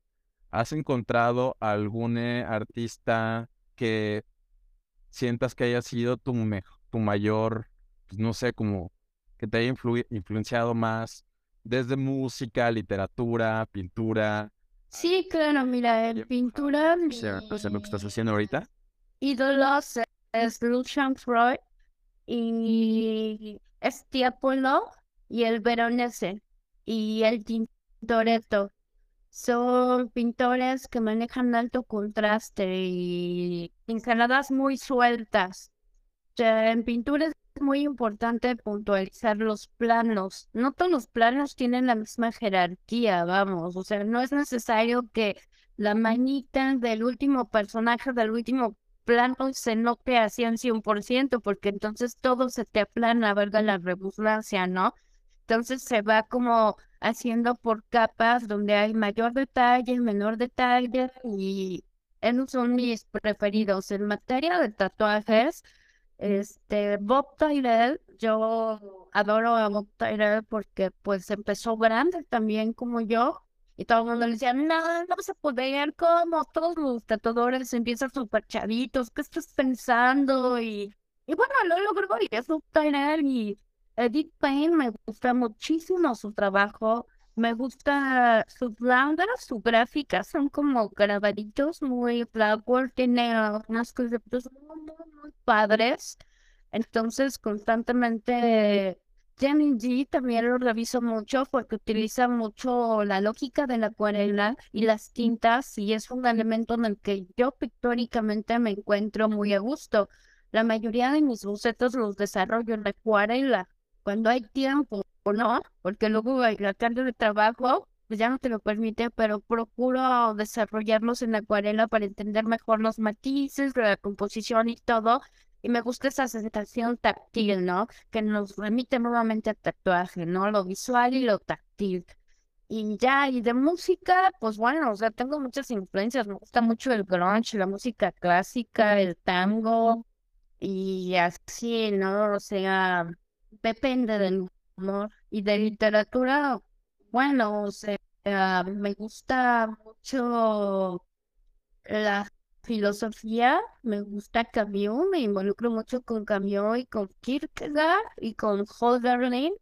¿has encontrado algún eh, artista que sientas que haya sido tu, tu mayor, pues, no sé, como que te haya influenciado más desde música, literatura, pintura? Sí, claro, mira, en pintura... O sea, lo que estás haciendo ahorita. Ídolos es Lucian Freud y Estiapolo y el Veronese y el Tintoretto. Son pintores que manejan alto contraste y pinceladas muy sueltas. En pintura es muy importante puntualizar los planos. No todos los planos tienen la misma jerarquía, vamos. O sea, no es necesario que la manita del último personaje del último plano se note así en 100%, porque entonces todo se te aplana, verga la redundancia, ¿no? Entonces se va como haciendo por capas donde hay mayor detalle, menor detalle y esos son mis preferidos. En materia de tatuajes, este Bob Tyrell, yo adoro a Bob Tyrell porque pues empezó grande también como yo y todo el mundo le decía, no, no se poder, como todos los tatuadores empiezan súper chavitos, ¿qué estás pensando? Y, y bueno, lo logró y es Bob Tyrell y Edith Payne me gusta muchísimo su trabajo. Me gusta su blanca, su gráfica, son como grabaditos muy flower, tiene unas conceptos muy, muy, padres. Entonces, constantemente, Jenny G también lo reviso mucho porque utiliza mucho la lógica de la acuarela y las tintas y es un elemento en el que yo pictóricamente me encuentro muy a gusto. La mayoría de mis bocetos los desarrollo en acuarela cuando hay tiempo, ¿no? Porque luego la carga de trabajo pues ya no te lo permite, pero procuro desarrollarlos en acuarela para entender mejor los matices, la composición y todo. Y me gusta esa sensación táctil, ¿no? Que nos remite nuevamente al tatuaje, ¿no? Lo visual y lo táctil. Y ya, y de música, pues bueno, o sea, tengo muchas influencias. Me gusta mucho el grunge, la música clásica, el tango, y así, ¿no? O sea, depende del humor y de literatura. Bueno, o sea, me gusta mucho la filosofía, me gusta Camus, me involucro mucho con Camus y con Kierkegaard y con Hölderlin.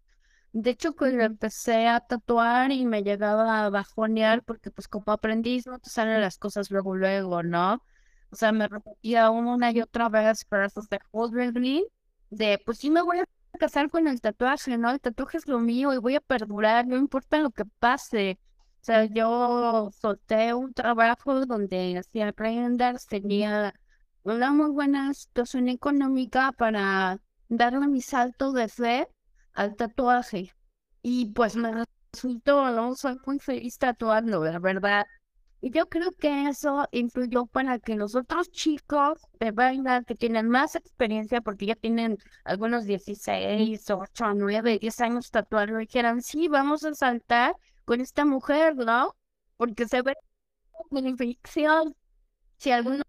De hecho, cuando empecé a tatuar y me llegaba a bajonear, porque pues como aprendiz no te salen las cosas luego, luego, ¿no? O sea, me repetía una y otra vez frases de Hölderlin, de pues sí me voy a casar con el tatuaje, ¿no? El tatuaje es lo mío y voy a perdurar, no importa lo que pase. O sea, yo solté un trabajo donde hacía renders, tenía una muy buena situación económica para darle mi salto de fe al tatuaje. Y pues me resultó, ¿no? Soy muy feliz tatuando, la verdad. Y yo creo que eso influyó para que los otros chicos de banda que tienen más experiencia, porque ya tienen algunos 16, 8, 9, 10 años tatuando, dijeran, sí, vamos a saltar con esta mujer, ¿no? Porque se ve beneficio. Si algunos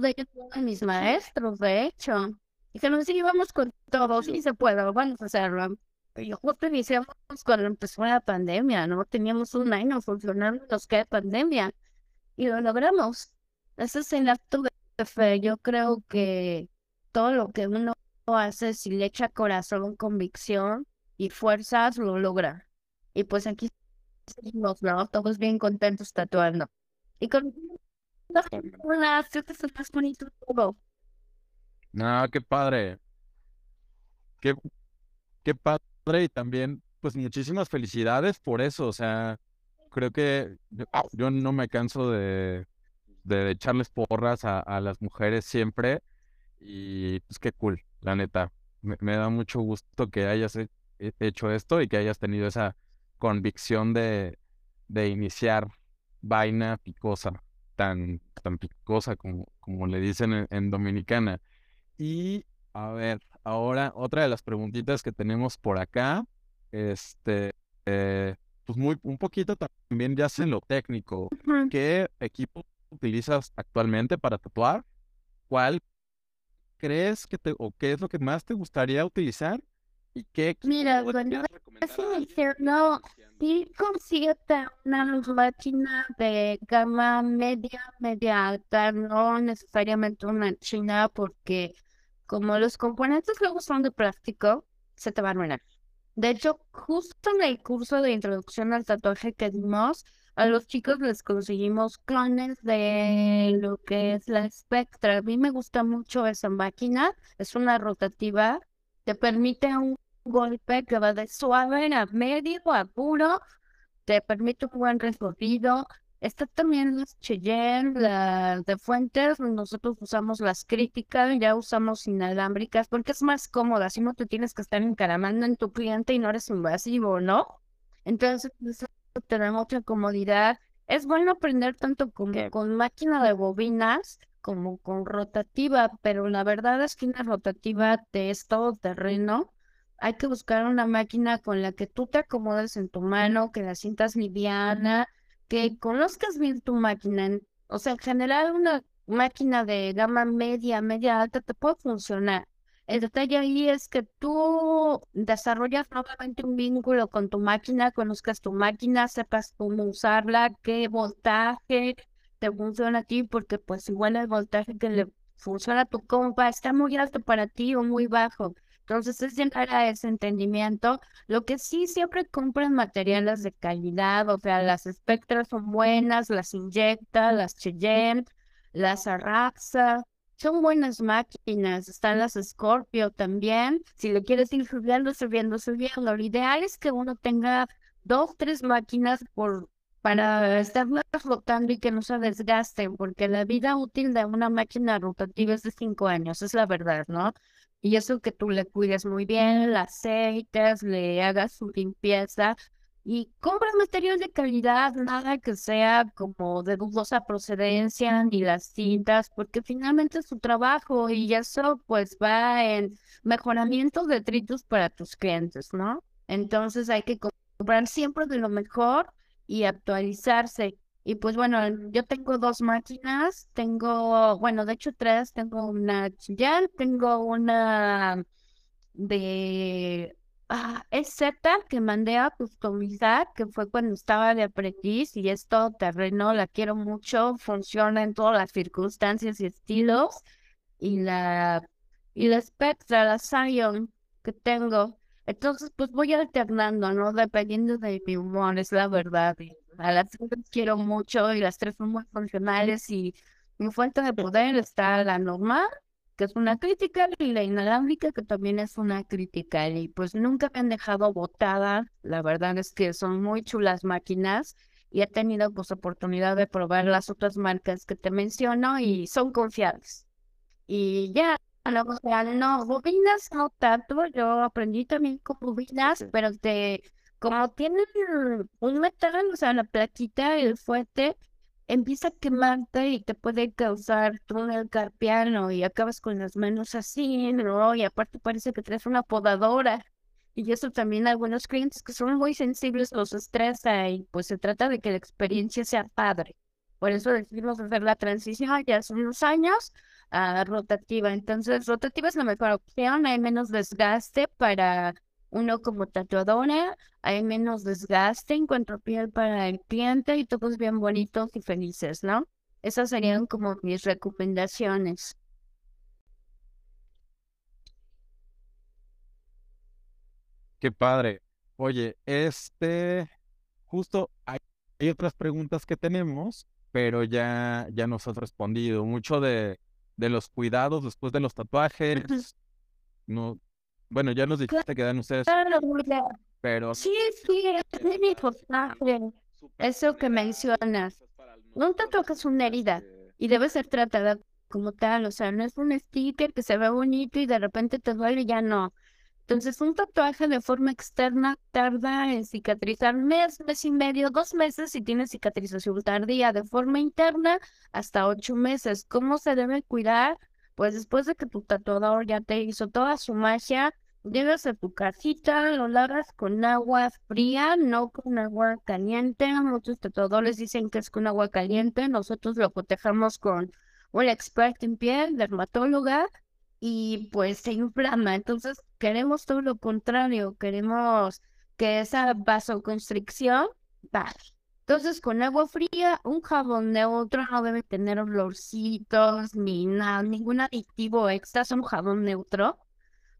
de ellos son mis maestros, de hecho, dijeron, sí, vamos con todos, sí se puede, vamos a hacerlo. Y justo iniciamos cuando empezó la pandemia, ¿no? Teníamos un año funcionando los que pandemia y lo logramos. Ese es el acto de fe. Yo creo que todo lo que uno hace, si le echa corazón, convicción y fuerzas, lo logra. Y pues aquí seguimos, ¿no? Todos bien contentos tatuando. Y con las es más bonito todo. No, qué padre. Qué, qué padre y también, pues muchísimas felicidades por eso. O sea, creo que yo, no me canso de, de echarles porras a, a, las mujeres siempre. Y pues qué cool, la neta. Me, me da mucho gusto que hayas hecho esto y que hayas tenido esa convicción de, de iniciar vaina picosa, tan, tan picosa como, como le dicen en, Dominicana. Y a ver, ahora otra de las preguntitas que tenemos por acá, este, eh, pues muy, un poquito también ya en lo técnico. ¿Qué equipo utilizas actualmente para tatuar? ¿Cuál crees que te, o qué es lo que más te gustaría utilizar? ¿Y qué Mira, bueno, no, sí consigue una máquina de gama media, media alta, no necesariamente una china, porque como los componentes luego son de plástico, se te va a arruinar. De hecho, justo en el curso de introducción al tatuaje que dimos, a los chicos les conseguimos clones de lo que es la Spectra. A mí me gusta mucho esa máquina, es una rotativa, te permite un golpe que va de suave a medio a puro, te permite un buen recorrido. Está también las Cheyenne, las de Fuentes, nosotros usamos las críticas, ya usamos inalámbricas porque es más cómoda, si no te tienes que estar encaramando en tu cliente y no eres invasivo, ¿no? Entonces, te da mucha comodidad. Es bueno aprender tanto con, con máquina de bobinas como con rotativa, pero la verdad es que una rotativa de es todo terreno hay que buscar una máquina con la que tú te acomodes en tu mano, que la sientas liviana, que conozcas bien tu máquina. O sea, en general una máquina de gama media, media alta te puede funcionar. El detalle ahí es que tú desarrollas nuevamente un vínculo con tu máquina, conozcas tu máquina, sepas cómo usarla, qué voltaje te funciona a ti, porque pues igual el voltaje que le funciona a tu compa está muy alto para ti o muy bajo. Entonces es llegar a ese entendimiento. Lo que sí siempre compran materiales de calidad, o sea, las Spectra son buenas, las Inyecta, las Cheyenne, las Araxa, son buenas máquinas. Están las Scorpio también. Si le quieres ir subiendo, subiendo, subiendo. Lo ideal es que uno tenga dos, tres máquinas por para estarlas rotando y que no se desgasten, porque la vida útil de una máquina rotativa es de cinco años, es la verdad, ¿no? Y eso que tú le cuides muy bien, la aceites, le hagas su limpieza y compras material de calidad, nada que sea como de dudosa procedencia, ni las cintas, porque finalmente es su trabajo y eso pues va en mejoramiento de tritos para tus clientes, ¿no? Entonces hay que comprar siempre de lo mejor y actualizarse. Y pues bueno, yo tengo dos máquinas, tengo, bueno, de hecho tres, tengo una Chillán, tengo una de ah, Z que mandé a customizar, que fue cuando estaba de aprendiz y es todo terreno, la quiero mucho, funciona en todas las circunstancias y estilos. Y la, y la Spectra, la Zion que tengo. Entonces, pues voy alternando, ¿no? Dependiendo de mi humor, es la verdad. A las tres quiero mucho y las tres son muy funcionales y mi fuente de poder está la normal, que es una crítica, y la inalámbrica, que también es una crítica. Y pues nunca me han dejado botada. La verdad es que son muy chulas máquinas y he tenido pues oportunidad de probar las otras marcas que te menciono y son confiables. Y ya, o sea, no, bobinas no tanto, yo aprendí también con bobinas, pero te, como tienen un metal, o sea, la plaquita, el fuerte, empieza a quemarte y te puede causar túnel carpiano y acabas con las manos así, ¿no? Y aparte parece que traes una podadora. Y eso también algunos clientes que son muy sensibles los estresa y pues se trata de que la experiencia sea padre. Por eso decidimos hacer la transición ya hace unos años a rotativa. Entonces, rotativa es la mejor opción, hay menos desgaste para uno como tatuadora, hay menos desgaste en cuanto a piel para el cliente y todos bien bonitos y felices, ¿no? Esas serían como mis recomendaciones. Qué padre. Oye, este, justo hay, otras preguntas que tenemos, pero ya, ya nos has respondido. Mucho de, de los cuidados después de los tatuajes. No, bueno, ya nos dijiste que dan ustedes. Pero. Sí, sí, es muy importante. Eso que mencionas. Un tatuaje es una herida y debe ser tratada como tal. O sea, no es un sticker que se ve bonito y de repente te duele y ya no. Entonces, un tatuaje de forma externa tarda en cicatrizar mes, mes y medio, dos meses si tiene cicatrización tardía. De forma interna, hasta ocho meses. ¿Cómo se debe cuidar? Pues después de que tu tatuador ya te hizo toda su magia, llegas a tu casita, lo lavas con agua fría, no con agua caliente. Muchos tatuadores dicen que es con agua caliente. Nosotros lo protejamos con un experto en piel, dermatóloga, y pues se inflama. Entonces queremos todo lo contrario, queremos que esa vasoconstricción baje. Entonces con agua fría, un jabón neutro no debe tener olorcitos ni nada, ningún aditivo extra, es un jabón neutro.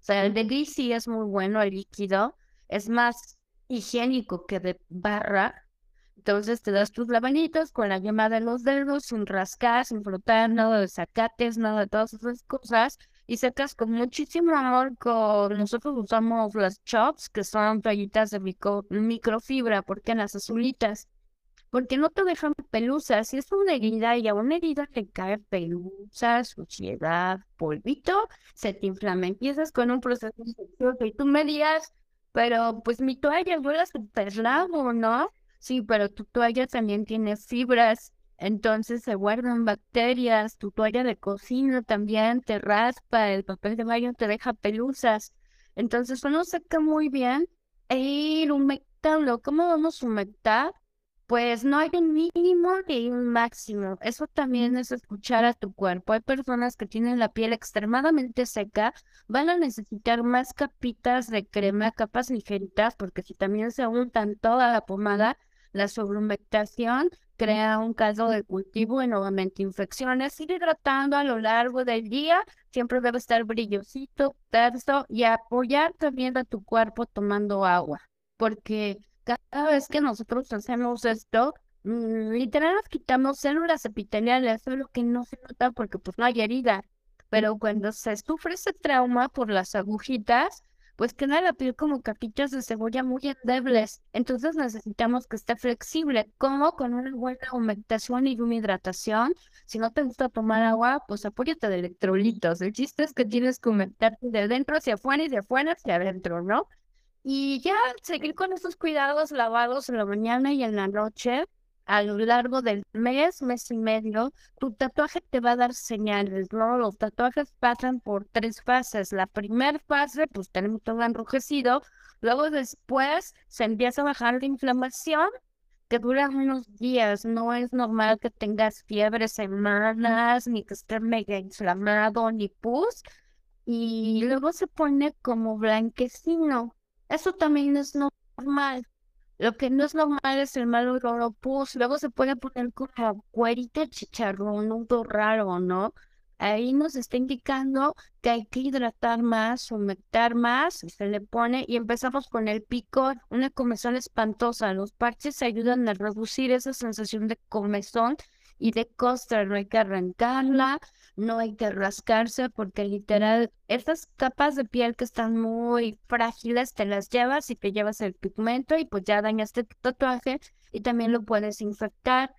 O sea, el de gris sí es muy bueno, el líquido, es más higiénico que de barra. Entonces te das tus lavanitos con la yema de los dedos, sin rascar, sin frotar, nada de sacates, nada de todas esas cosas y secas con muchísimo amor. Con nosotros usamos las chops, que son toallitas de microfibra, porque las azulitas, porque no te dejan pelusas. Si es una herida y a una herida te cae pelusa, suciedad, polvito, se te inflama. Empiezas con un proceso infeccioso y tú me digas, pero pues mi toalla huele súper largo, ¿no? Sí, pero tu toalla también tiene fibras entonces se guardan bacterias, tu toalla de cocina también te raspa, el papel de baño te deja pelusas. Entonces uno seca muy bien e ir humectando. ¿Cómo vamos a humectar? Pues no hay un mínimo ni un máximo. Eso también es escuchar a tu cuerpo. Hay personas que tienen la piel extremadamente seca, van a necesitar más capitas de crema, capas ligeritas, porque si también se untan toda la pomada, la sobrehumectación crea un caso de cultivo y nuevamente infecciones. Ir hidratando a lo largo del día siempre debe estar brillosito, terso y apoyar también a tu cuerpo tomando agua, porque cada vez que nosotros hacemos esto, mm, literal nos quitamos células epiteliales, eso es lo que no se nota porque pues no hay herida, pero cuando se sufre ese trauma por las agujitas, pues queda la piel como capitas de cebolla muy endebles. Entonces necesitamos que esté flexible, como con una buena humectación y una hidratación. Si no te gusta tomar agua, pues apóyate de electrolitos. El chiste es que tienes que humectarte de dentro hacia afuera y de afuera hacia adentro, ¿no? Y ya seguir con esos cuidados lavados en la mañana y en la noche a lo largo del mes, mes y medio, tu tatuaje te va a dar señales, ¿no? Los tatuajes pasan por tres fases. La primera fase, pues tenemos todo enrojecido. Luego después se empieza a bajar la inflamación, que dura unos días. No es normal que tengas fiebre semanas, ni que estés mega inflamado, ni pus. Y luego se pone como blanquecino. Eso también es normal. Lo que no es normal es el mal olor pus. Luego se puede poner como cuerita chicharrón, un raro, ¿no? Ahí nos está indicando que hay que hidratar más, humectar más, se le pone y empezamos con el picor, una comezón espantosa. Los parches ayudan a reducir esa sensación de comezón y de costra, no hay que arrancarla, no hay que rascarse porque literal, estas capas de piel que están muy frágiles, te las llevas y te llevas el pigmento y pues ya dañaste tu tatuaje y también lo puedes infectar.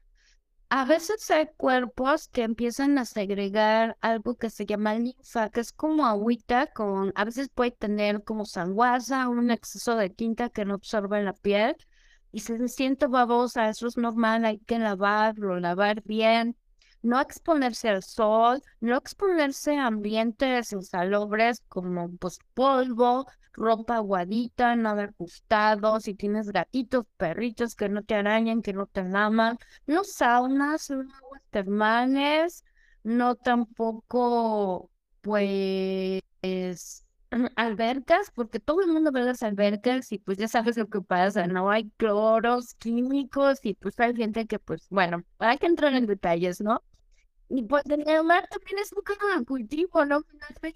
A veces hay cuerpos que empiezan a segregar algo que se llama linfa, que es como agüita, con, a veces puede tener como sanguaza, un exceso de tinta que no absorbe la piel y se siente babosa, eso es normal, hay que lavarlo, lavar bien no exponerse al sol, no exponerse a ambientes insalubres como pues polvo, ropa aguadita, no haber gustado, si tienes gatitos, perritos que no te arañan, que no te laman, no saunas, no aguas termales, no tampoco pues albercas, porque todo el mundo ve las albercas y pues ya sabes lo que pasa, ¿no? Hay cloros químicos y pues hay gente que pues, bueno, hay que entrar en detalles, ¿no? Y pues en el mar también es un canal de cultivo, ¿no?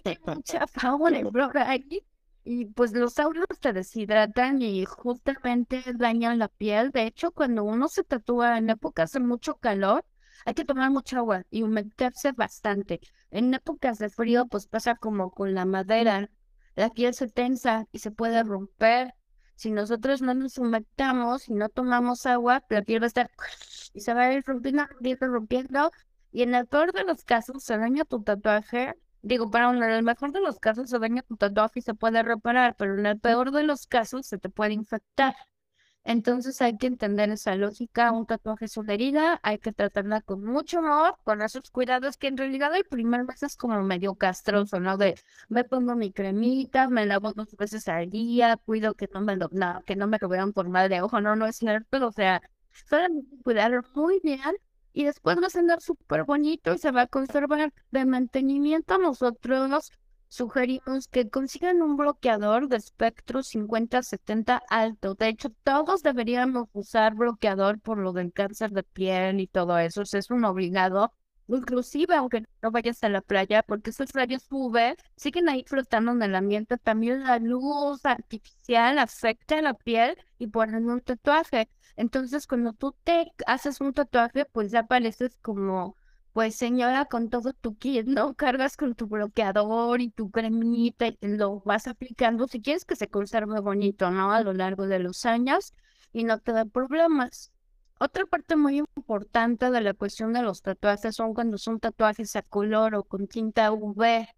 Hay mucha fauna y flora aquí. Y pues los sauros te deshidratan y justamente dañan la piel. De hecho, cuando uno se tatúa en épocas de mucho calor, hay que tomar mucha agua y humectarse bastante. En épocas de frío, pues pasa como con la madera. La piel se tensa y se puede romper. Si nosotros no nos humectamos y no tomamos agua, la piel va a estar [SNIFFS] y se va a ir rompiendo, rompiendo, y en el peor de los casos se daña tu tatuaje. Digo, para en el mejor de los casos se daña tu tatuaje y se puede reparar, pero en el peor de los casos se te puede infectar. Entonces hay que entender esa lógica. Un tatuaje es una herida, hay que tratarla con mucho amor, con esos cuidados que en realidad el primer mes es como medio castroso, ¿no? De me pongo mi cremita, me lavo dos veces al día, cuido que no me lo, no, que no me lo vean por mal de ojo, no, no es cierto, o sea, solamente cuidar muy bien y después va a andar súper bonito y se va a conservar. De mantenimiento, nosotros sugerimos que consigan un bloqueador de espectro 50-70 alto. De hecho, todos deberíamos usar bloqueador por lo del cáncer de piel y todo eso. es un obligado. Inclusive, aunque no vayas a la playa, porque esos rayos UV siguen ahí flotando en el ambiente, también la luz artificial afecta a la piel y ponen un tatuaje. Entonces, cuando tú te haces un tatuaje, pues ya pareces como, pues señora, con todo tu kit, ¿no? Cargas con tu bloqueador y tu cremita y te lo vas aplicando si quieres que se conserve bonito, ¿no? A lo largo de los años y no te da problemas. Otra parte muy importante de la cuestión de los tatuajes son cuando son tatuajes a color o con tinta UV.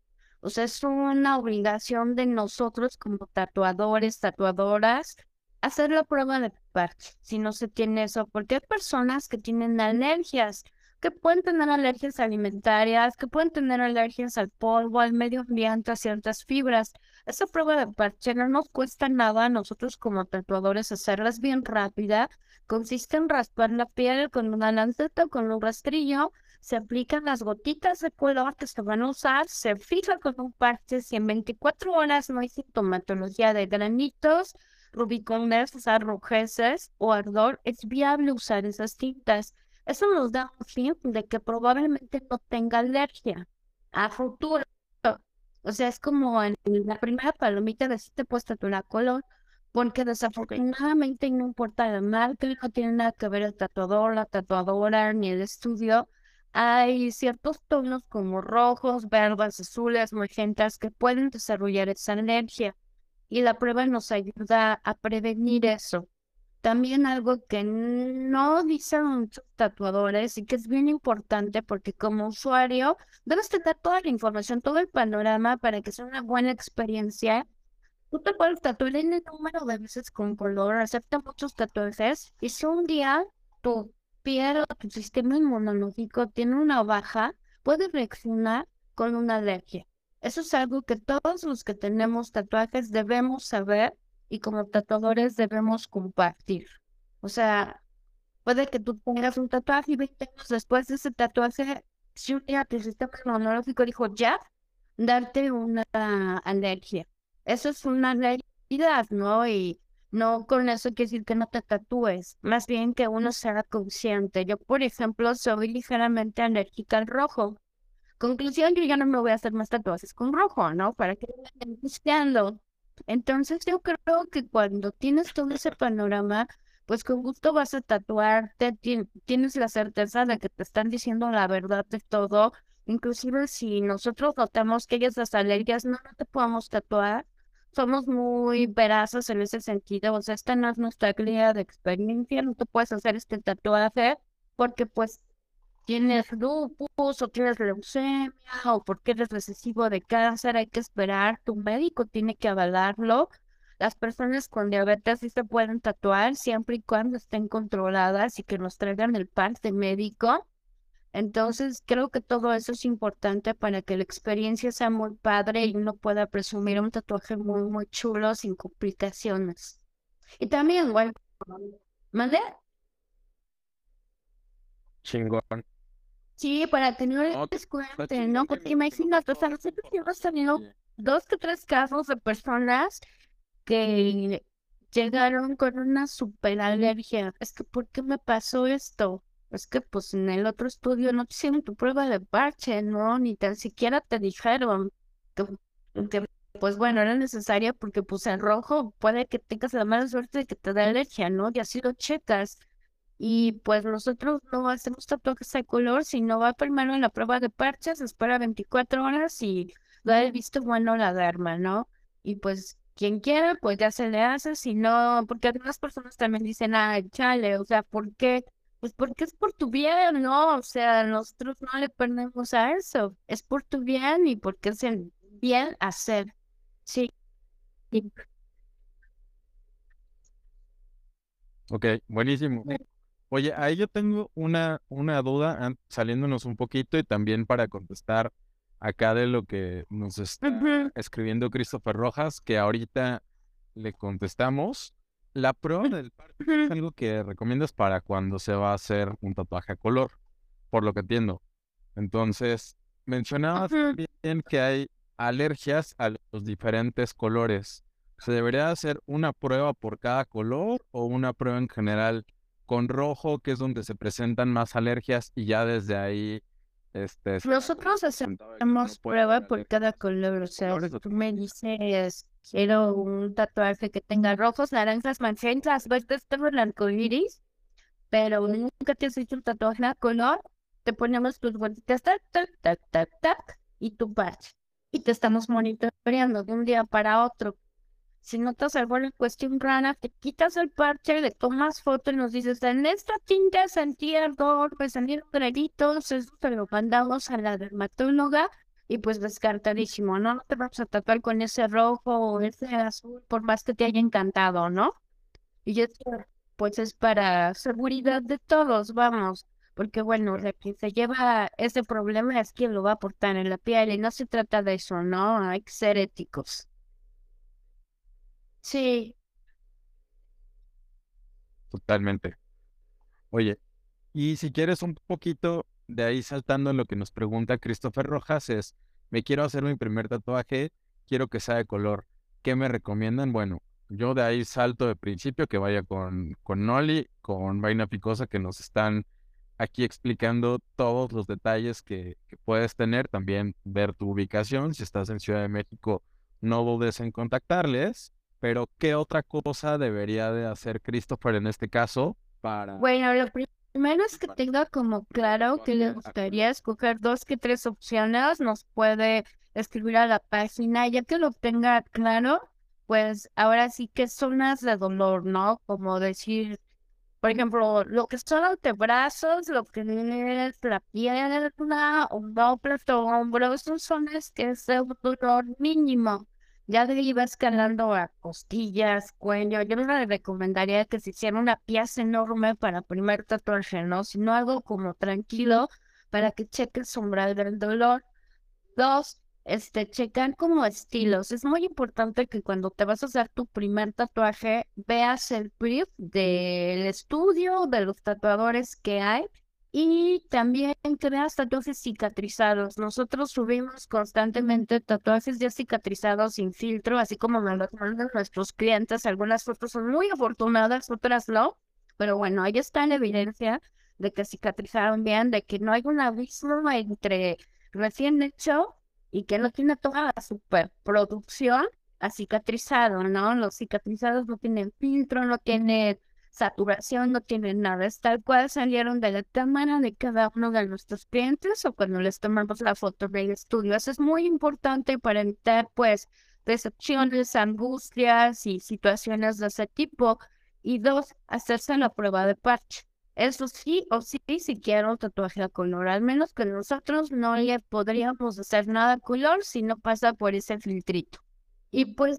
O sea, es una obligación de nosotros como tatuadores, tatuadoras, hacer la prueba de parche si no se tiene eso, porque hay personas que tienen alergias, que pueden tener alergias alimentarias, que pueden tener alergias al polvo, al medio ambiente, a ciertas fibras. Esa prueba de parche no nos cuesta nada a nosotros como tatuadores hacerlas bien rápida. Consiste en raspar la piel con una lanceta o con un rastrillo. Se aplican las gotitas de color que se van a usar, se fija con un parche. Si en 24 horas no hay sintomatología de granitos, rubicones, o o ardor, es viable usar esas tintas. Eso nos da un fin de que probablemente no tenga alergia a futuro. O sea, es como en la primera palomita de si te puesto color, porque desafortunadamente no importa la marca, no tiene nada que ver el tatuador, la tatuadora, ni el estudio. Hay ciertos tonos como rojos, verdes, azules, magentas que pueden desarrollar esa alergia y la prueba nos ayuda a prevenir eso. También algo que no dicen muchos tatuadores y que es bien importante porque como usuario debes tener toda la información, todo el panorama para que sea una buena experiencia. Tú te puedes tatuar en el número de veces con color, acepta muchos tatuajes y si un día tu piel o tu sistema inmunológico tiene una baja, puedes reaccionar con una alergia. Eso es algo que todos los que tenemos tatuajes debemos saber y como tatuadores debemos compartir. O sea, puede que tú tengas un tatuaje y 20 años después de ese tatuaje, si un día tu sistema inmunológico dijo ya, darte una alergia. Eso es una realidad, ¿no? Y no con eso quiere decir que no te tatúes, más bien que uno sea consciente. Yo, por ejemplo, soy ligeramente alérgica al rojo. Conclusión, yo ya no me voy a hacer más tatuajes con rojo, ¿no? Para que me estén buscando. Entonces yo creo que cuando tienes todo ese panorama, pues con gusto vas a tatuarte, tienes la certeza de que te están diciendo la verdad de todo. Inclusive si nosotros notamos que ellas las alergias, no, no te podemos tatuar. Somos muy verazos en ese sentido, o sea, esta no es nuestra guía de experiencia, no te puedes hacer este tatuaje porque pues tienes lupus o tienes leucemia o porque eres recesivo de cáncer, hay que esperar, tu médico tiene que avalarlo. Las personas con diabetes sí se pueden tatuar siempre y cuando estén controladas y que nos traigan el parte médico. Entonces, creo que todo eso es importante para que la experiencia sea muy padre y uno pueda presumir un tatuaje muy, muy chulo sin complicaciones. Y también, bueno. Chingón. Sí, para que no les cuente, ¿no? Porque imagínate, o sea, nosotros hemos tenido dos o tres casos de personas que llegaron con una super alergia. Es que, ¿por qué me pasó esto? Es que, pues, en el otro estudio no te hicieron tu prueba de parche, ¿no? Ni tan siquiera te dijeron que, que pues, bueno, era necesaria porque, pues, en rojo puede que tengas la mala suerte de que te da alergia, ¿no? Y así lo checas. Y pues nosotros no hacemos tatuajes de color, sino va primero en la prueba de parches, espera 24 horas y da el visto bueno la derma, ¿no? Y pues quien quiera, pues ya se le hace, si no, porque algunas personas también dicen, ah, chale, o sea, ¿por qué? Pues porque es por tu bien, ¿no? O sea, nosotros no le perdemos a eso, es por tu bien y porque es el bien hacer, sí. Ok, buenísimo. Oye, ahí yo tengo una, una duda, saliéndonos un poquito y también para contestar acá de lo que nos está escribiendo Christopher Rojas, que ahorita le contestamos. La prueba del parche es algo que recomiendas para cuando se va a hacer un tatuaje a color, por lo que entiendo. Entonces, mencionabas también que hay alergias a los diferentes colores. ¿Se debería hacer una prueba por cada color o una prueba en general con rojo, que es donde se presentan más alergias y ya desde ahí... Este, Nosotros hacemos prueba por cada color, o sea, tú me dices, quiero un tatuaje que tenga rojos, naranjas, magentas, verdes, todo el arco iris, pero nunca te has hecho un tatuaje a color, te ponemos tus vueltitas, tac, tac, tac, tac, tac, y tu parche. Y te estamos monitoreando de un día para otro si notas alguna cuestión rara, te quitas el parche, le tomas foto y nos dices, en esta tinta sentí ardor, me salieron granitos, eso te lo mandamos a la dermatóloga y pues descartadísimo, ¿no? No te vamos a tatuar con ese rojo o ese azul, por más que te haya encantado, ¿no? Y eso pues es para seguridad de todos, vamos, porque bueno, la que se lleva ese problema es quien lo va a aportar en la piel y no se trata de eso, ¿no? Hay que ser éticos. Sí. Totalmente. Oye, y si quieres un poquito de ahí saltando en lo que nos pregunta Christopher Rojas es, me quiero hacer mi primer tatuaje, quiero que sea de color. ¿Qué me recomiendan? Bueno, yo de ahí salto de principio que vaya con, con Noli, con Vaina Picosa, que nos están aquí explicando todos los detalles que, que puedes tener, también ver tu ubicación. Si estás en Ciudad de México, no dudes en contactarles. Pero, ¿qué otra cosa debería de hacer Christopher en este caso para... Bueno, lo primero es que tenga como claro que le gustaría escoger dos que tres opciones, nos puede escribir a la página, ya que lo tenga claro, pues ahora sí que zonas de dolor, ¿no? Como decir, por ejemplo, lo que son antebrazos, lo que es la pierna, un doble hombro, son zonas que es un dolor mínimo. Ya ahí va escalando a costillas, cuello. Yo le recomendaría que se hiciera una pieza enorme para primer tatuaje, ¿no? Sino algo como tranquilo para que cheque el umbral del dolor. Dos, este, checar como estilos. Es muy importante que cuando te vas a hacer tu primer tatuaje, veas el brief del estudio, de los tatuadores que hay y también creas tatuajes cicatrizados. Nosotros subimos constantemente tatuajes ya cicatrizados sin filtro, así como me los mandan nuestros clientes. Algunas fotos son muy afortunadas, otras no. Pero bueno, ahí está la evidencia de que cicatrizaron bien, de que no hay un abismo entre recién hecho y que no tiene toda la superproducción a cicatrizado, ¿no? Los cicatrizados no tienen filtro, no tienen saturación, no tienen nada, es tal cual salieron de la cámara de cada uno de nuestros clientes o cuando les tomamos la foto del estudio. Eso es muy importante para evitar pues decepciones, angustias y situaciones de ese tipo. Y dos, hacerse la prueba de parche. Eso sí o sí, si quiero tatuaje a color, al menos que nosotros no le podríamos hacer nada a color si no pasa por ese filtrito. Y pues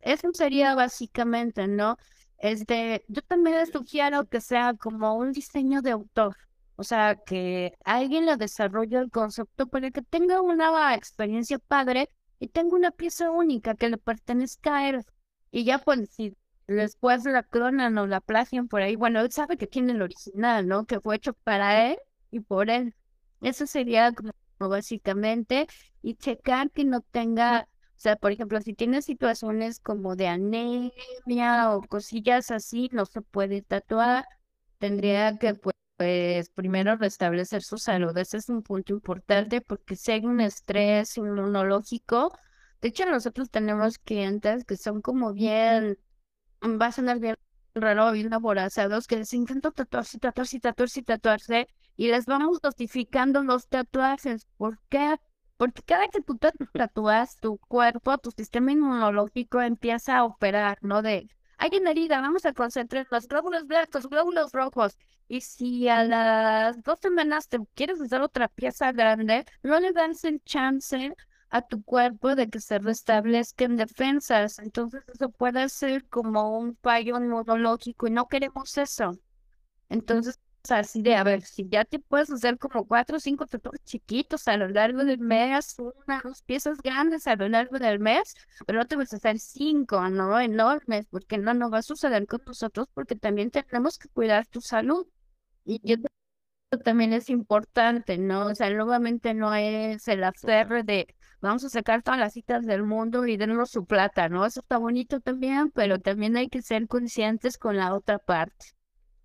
eso sería básicamente, ¿no? Este, yo también les sugiero que sea como un diseño de autor. O sea, que alguien le desarrolle el concepto para que tenga una experiencia padre y tenga una pieza única que le pertenezca a él. Y ya pues si después la clonan o la plagian por ahí, bueno, él sabe que tiene el original, ¿no? Que fue hecho para él y por él. Eso sería como básicamente y checar que no tenga o sea, por ejemplo, si tiene situaciones como de anemia o cosillas así, no se puede tatuar. Tendría que, pues, primero restablecer su salud. Ese es un punto importante porque si hay un estrés inmunológico, de hecho, nosotros tenemos clientes que son como bien, va a sonar bien raro, bien aborazados, que les encanta tatuarse, tatuarse, tatuarse, tatuarse, y les vamos notificando los tatuajes. ¿Por qué? Porque cada que tú te tatúas, tu cuerpo, tu sistema inmunológico empieza a operar, ¿no? De, hay una herida, vamos a concentrar los glóbulos blancos, glóbulos rojos. Y si a las dos semanas te quieres hacer otra pieza grande, no le das el chance a tu cuerpo de que se restablezcan defensas. Entonces eso puede ser como un fallo inmunológico y no queremos eso. Entonces así de, a ver, si ya te puedes hacer como cuatro o cinco tatuajes chiquitos a lo largo del mes, una dos piezas grandes a lo largo del mes, pero no te vas a hacer cinco, ¿no? Enormes, porque no, no va a suceder con nosotros, porque también tenemos que cuidar tu salud. Y yo también es importante, ¿no? O sea, nuevamente no es el aferre de vamos a sacar todas las citas del mundo y denos su plata, ¿no? Eso está bonito también, pero también hay que ser conscientes con la otra parte.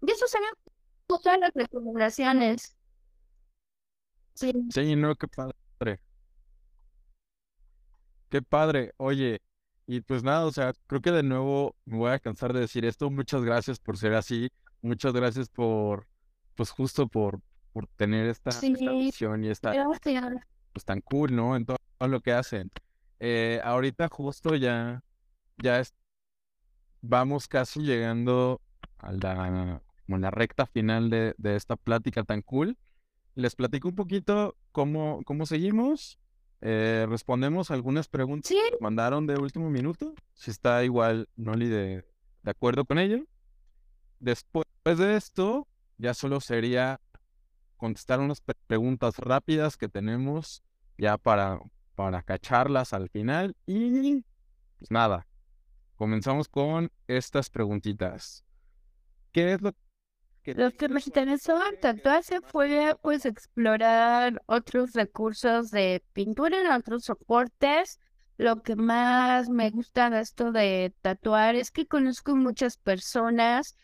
Y eso sería todas las recomendaciones. Sí. Sí, no, qué padre. Qué padre. Oye, y pues nada, o sea, creo que de nuevo me voy a cansar de decir esto. Muchas gracias por ser así. Muchas gracias por, pues justo por, por tener esta, visión y esta, pues tan cool, ¿no? En todo, lo que hacen. Eh, ahorita justo ya, ya es, vamos casi llegando a la como en la recta final de, esta plática tan cool. Les platico un poquito cómo, cómo seguimos. Eh, respondemos algunas preguntas que mandaron de último minuto. Si está igual Noli de, de acuerdo con ello. Después de esto, ya solo sería contestar unas preguntas rápidas que tenemos ya para, para cacharlas al final. Y pues nada, comenzamos con estas preguntitas. ¿Qué es lo lo que me interesó en tatuaje fue pues explorar otros recursos de pintura en otros soportes. Lo que más me gusta de esto de tatuar es que conozco muchas personas,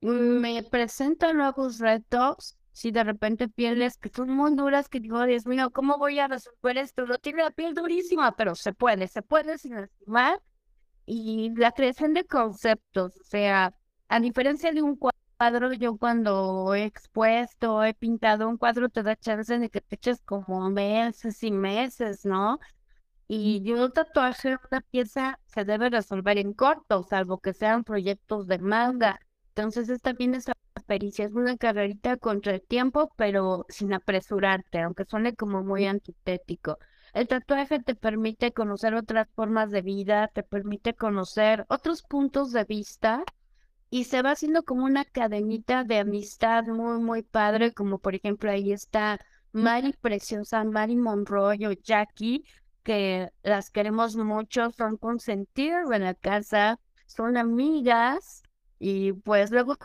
me presentan nuevos retos. Si de repente pieles que son muy duras, que digo, Dios mío, ¿cómo voy a resolver esto? No tiene la piel durísima, pero se puede, se puede sin lastimar. Y la creación de conceptos, o sea, a diferencia de un cuadro, cuadro, yo cuando he expuesto, he pintado un cuadro, te da chance de que te eches como meses y meses, ¿no? Y yo un tatuaje, una pieza se debe resolver en corto, salvo que sean proyectos de manga. Entonces es también esa pericia, es una carrerita contra el tiempo, pero sin apresurarte, aunque suene como muy antitético. El tatuaje te permite conocer otras formas de vida, te permite conocer otros puntos de vista y se va haciendo como una cadenita de amistad muy, muy padre, como por ejemplo ahí está Mari Preciosa, Mari Monroy o Jackie, que las queremos mucho, son consentidas en la casa, son amigas, y pues luego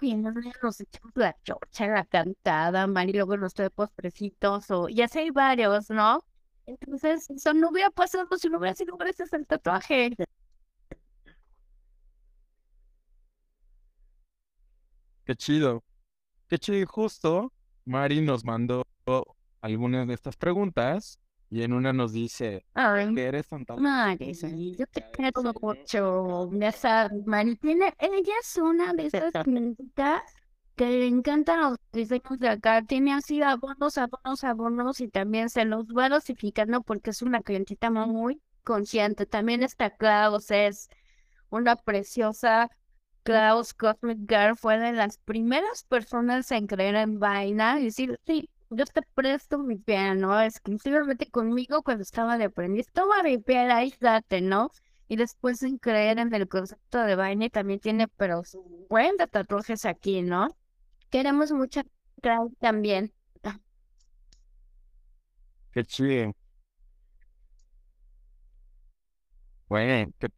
nos echamos la chocha, la cantada, Mari luego nos trae postrecitos, o, y así hay varios, ¿no? Entonces, eso no hubiera pasado si no hubiera sido gracias al tatuaje. Qué chido. Qué chido. Justo Mari nos mandó algunas de estas preguntas y en una nos dice Ay, que eres tan sí, yo te quiero mucho. Esa tiene, ella es una de esas [LAUGHS] clientas que le encantan los diseños de acá. Tiene así abonos, abonos, abonos y también se los va dosificando porque es una clientita muy consciente. También está Klaus, es una preciosa. Klaus Cosmic Girl fue de las primeras personas en creer en vaina y decir, sí, yo te presto mi piano exclusivamente conmigo cuando estaba de aprendiz. Toma mi piano, ahí date, ¿no? Y después en creer en el concepto de vaina también tiene, pero buen de tatuajes aquí, ¿no? Queremos mucho Clau también. Qué chido. Bueno, qué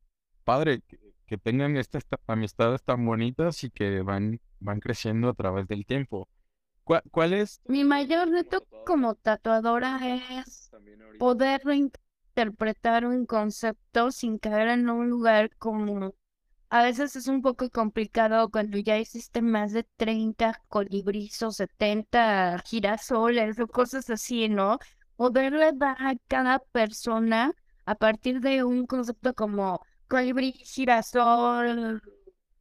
padre que, tengan estas ta- amistades tan bonitas y que van, van creciendo a través del tiempo. ¿Cuál, es? Mi mayor reto como tatuadora es poder reinterpretar un concepto sin caer en un lugar como a veces es un poco complicado cuando ya hiciste más de 30 colibríes o 70 girasoles o cosas así, ¿no? Poderle dar a cada persona a partir de un concepto como colibrí, girasol,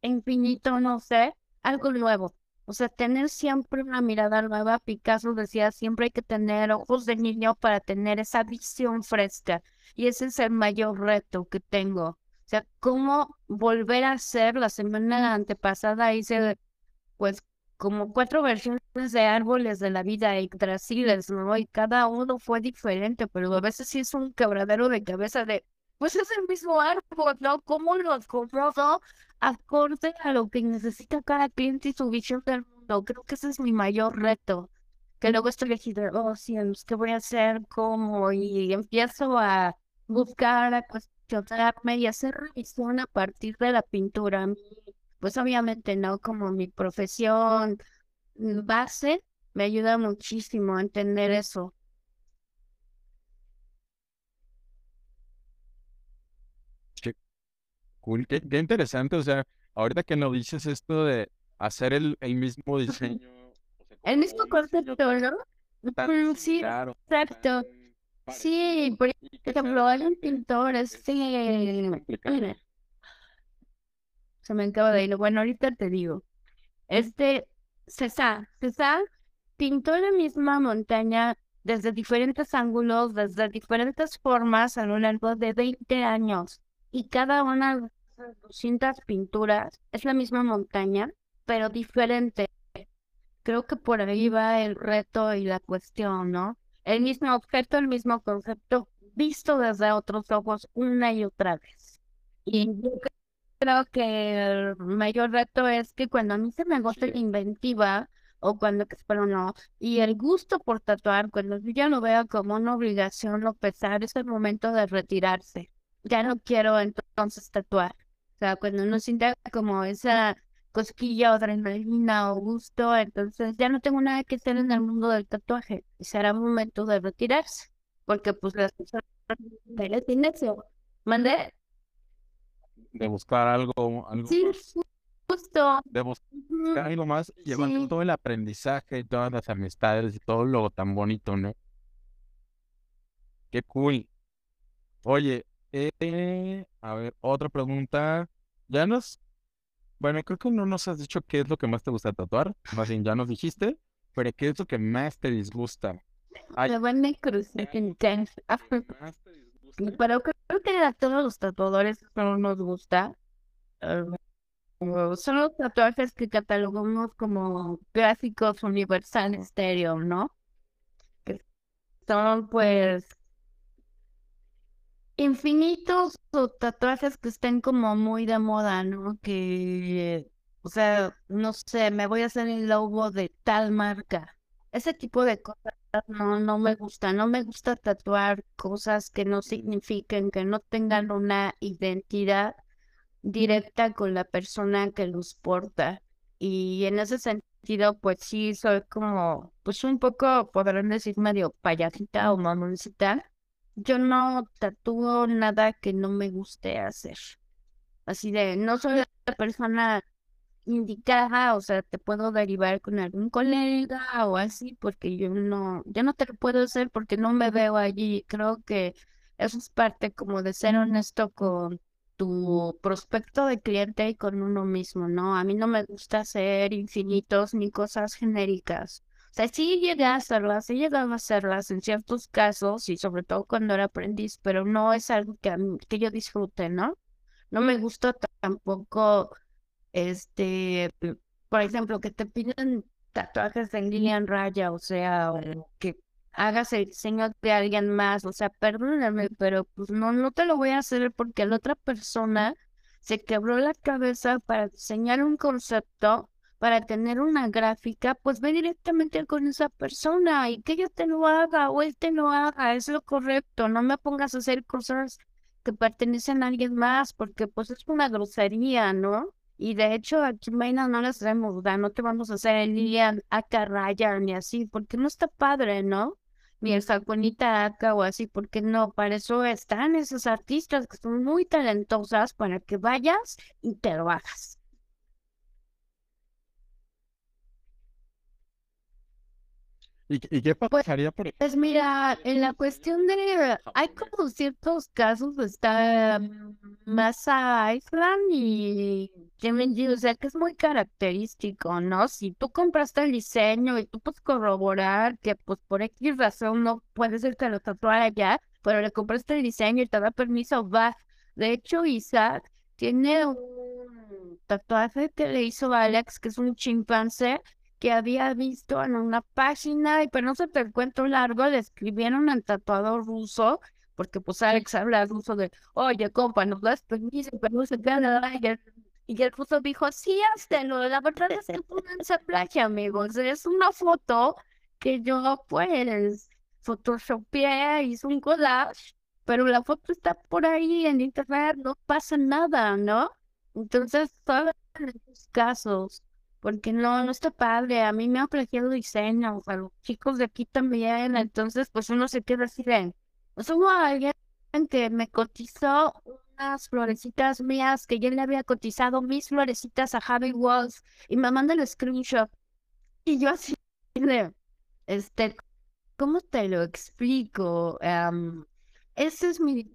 infinito, no sé, algo nuevo. O sea, tener siempre una mirada nueva. Picasso decía, siempre hay que tener ojos de niño para tener esa visión fresca. Y ese es el mayor reto que tengo. O sea, cómo volver a hacer la semana antepasada hice pues como cuatro versiones de árboles de la vida Yggdrasiles, ¿no? Y cada uno fue diferente, pero a veces sí es un quebradero de cabeza de, pues es el mismo árbol, ¿no? ¿Cómo lo acomodo acorde a lo que necesita cada cliente y su visión del mundo? Creo que ese es mi mayor reto. Que luego estoy aquí de, oh cielos, ¿qué voy a hacer? ¿Cómo? Y empiezo a buscar, a cuestionarme y hacer revisión a partir de la pintura. Pues obviamente no como mi profesión base, me ayuda muchísimo a entender eso. Qué cool, qué, qué interesante. O sea, ahorita que nos dices esto de hacer el, el mismo diseño. o sea, El mismo concepto, ¿no? tan Sí, similar o exacto. tan Sí, por ejemplo, hay un pintor, es sí. [LAUGHS] Se me acaba de ir. Bueno, ahorita te digo. Este, César, César pintó la misma montaña desde diferentes ángulos, desde diferentes formas a lo largo de 20 años. Y cada una esas 200 pinturas es la misma montaña, pero diferente. Creo que por ahí va el reto y la cuestión, ¿no? El mismo objeto, el mismo concepto, visto desde otros ojos una y otra vez. Y yo creo que el mayor reto es que cuando a mí se me agota la inventiva, o cuando, espero no, y el gusto por tatuar, cuando yo ya lo veo como una obligación o pesar, es el momento de retirarse. Ya no quiero entonces tatuar. O sea, cuando uno sienta como esa cosquilla o adrenalina o gusto, entonces ya no tengo nada que hacer en el mundo del tatuaje. Y será momento de retirarse. Porque pues las personas tienen eso. ¿Mandé? De buscar algo, algo Sí, más. justo. De buscar algo más, llevando Sí. todo el aprendizaje y todas las amistades y todo lo tan bonito, ¿no? Qué cool. Oye, eh, a ver, otra pregunta. Ya nos, bueno, creo que no nos has dicho qué es lo que más te gusta tatuar. Más bien, ya nos dijiste, pero ¿qué es lo que más te disgusta? Ay, Me van a cruzar. Pero creo que a todos los tatuadores no nos gusta. o son los tatuajes que catalogamos como clásicos universales estéreo, ¿no? Que son pues infinitos o tatuajes que estén como muy de moda, ¿no? Que, o sea, no sé, me voy a hacer el logo de tal marca. Ese tipo de cosas no, no me gusta. No me gusta tatuar cosas que no signifiquen, que no tengan una identidad directa con la persona que los porta. Y en ese sentido, pues sí, soy como, pues un poco, podrán decir, medio payasita o mamoncita. Yo no tatúo nada que no me guste hacer. Así de, no soy la persona indicada, o sea, te puedo derivar con algún colega o así, porque yo no, yo no te lo puedo hacer porque no me veo allí. Creo que eso es parte como de ser honesto con tu prospecto de cliente y con uno mismo, ¿no? A mí no me gusta hacer infinitos ni cosas genéricas. O sea, sí llegué a hacerlas, sí llegado a hacerlas en ciertos casos y sobre todo cuando era aprendiz, pero no es algo que, que yo disfrute, ¿no? No me gusta tampoco, este, por ejemplo, que te piden tatuajes en Lilian Raya, o sea, o que hagas el diseño de alguien más, o sea, perdóname, pero pues no, no te lo voy a hacer porque la otra persona se quebró la cabeza para diseñar un concepto, para tener una gráfica, pues ve directamente con esa persona y que ella te lo haga o él te lo haga, es lo correcto, no me pongas a hacer cosas que pertenecen a alguien más, porque pues es una grosería, ¿no? Y de hecho, aquí en no les hacemos, no te vamos a hacer el día acá raya ni así, porque no está padre, ¿no? Ni el salconita acá o así, porque no, para eso están esos artistas que son muy talentosas para que vayas y te lo hagas. ¿Y, qué pues, pasaría por Pues mira, en la cuestión de... Hay como ciertos casos estar más a Iceland y o sea, que es muy característico, ¿no? Si tú compraste el diseño y tú puedes corroborar que pues por X razón no puedes irte a lo tatuar allá, pero le compraste el diseño y te da permiso, va. De hecho, Isaac tiene un tatuaje que le hizo Alex, que es un chimpancé, que había visto en una página, y pero no se te cuento largo, le escribieron al tatuador ruso, porque pues Alex habla ruso de, oye, compa, nos das permiso, pero no se nada, y el, y el ruso dijo, sí, hazlo, la verdad es que esa playa, amigos, es una foto que yo, pues, photoshopeé, hice un collage, pero la foto está por ahí en internet, no pasa nada, ¿no? Entonces, todos en esos casos, porque no, no está padre. A mí me ha plagiado diseño, a los chicos de aquí también, entonces pues uno se queda así de... Pues hubo alguien que me cotizó unas florecitas mías que yo le había cotizado mis florecitas a Javi Walls y me manda el screenshot. Y yo así de, este, ¿cómo te lo explico? ese es mi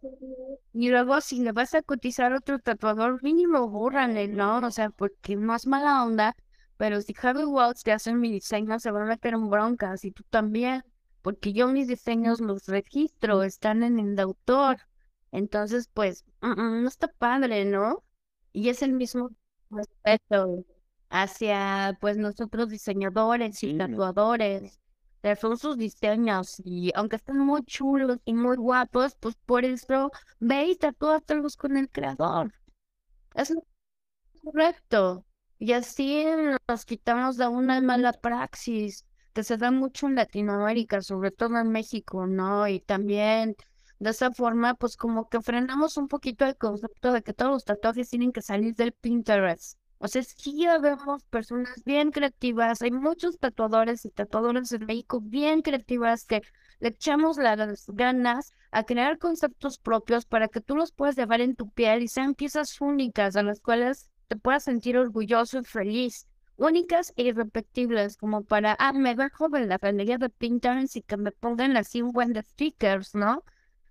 y luego si le vas a cotizar otro tatuador mínimo bórrale no o sea porque no es mala onda pero si Harvey Walls te hace mi diseño, se va a meter en broncas y tú también, porque yo mis diseños los registro, están en el autor. Entonces, pues, mm, mm, no está padre, ¿no? Y es el mismo respeto hacia, pues, nosotros diseñadores y tatuadores. son sus diseños y aunque están muy chulos y muy guapos, pues por eso ve y tatúatelos con el creador. Es correcto. Y así nos quitamos de una mala praxis que se da mucho en Latinoamérica, sobre todo en México, ¿no? Y también de esa forma, pues como que frenamos un poquito el concepto de que todos los tatuajes tienen que salir del Pinterest. O sea, sí vemos personas bien creativas, hay muchos tatuadores y tatuadores en México bien creativas que le echamos las ganas a crear conceptos propios para que tú los puedas llevar en tu piel y sean piezas únicas a las cuales te puedas sentir orgulloso y feliz, únicas e irrepetibles, como para, ah, me bajo de la galería de Pinterest y que me pongan así un buen de stickers, ¿no?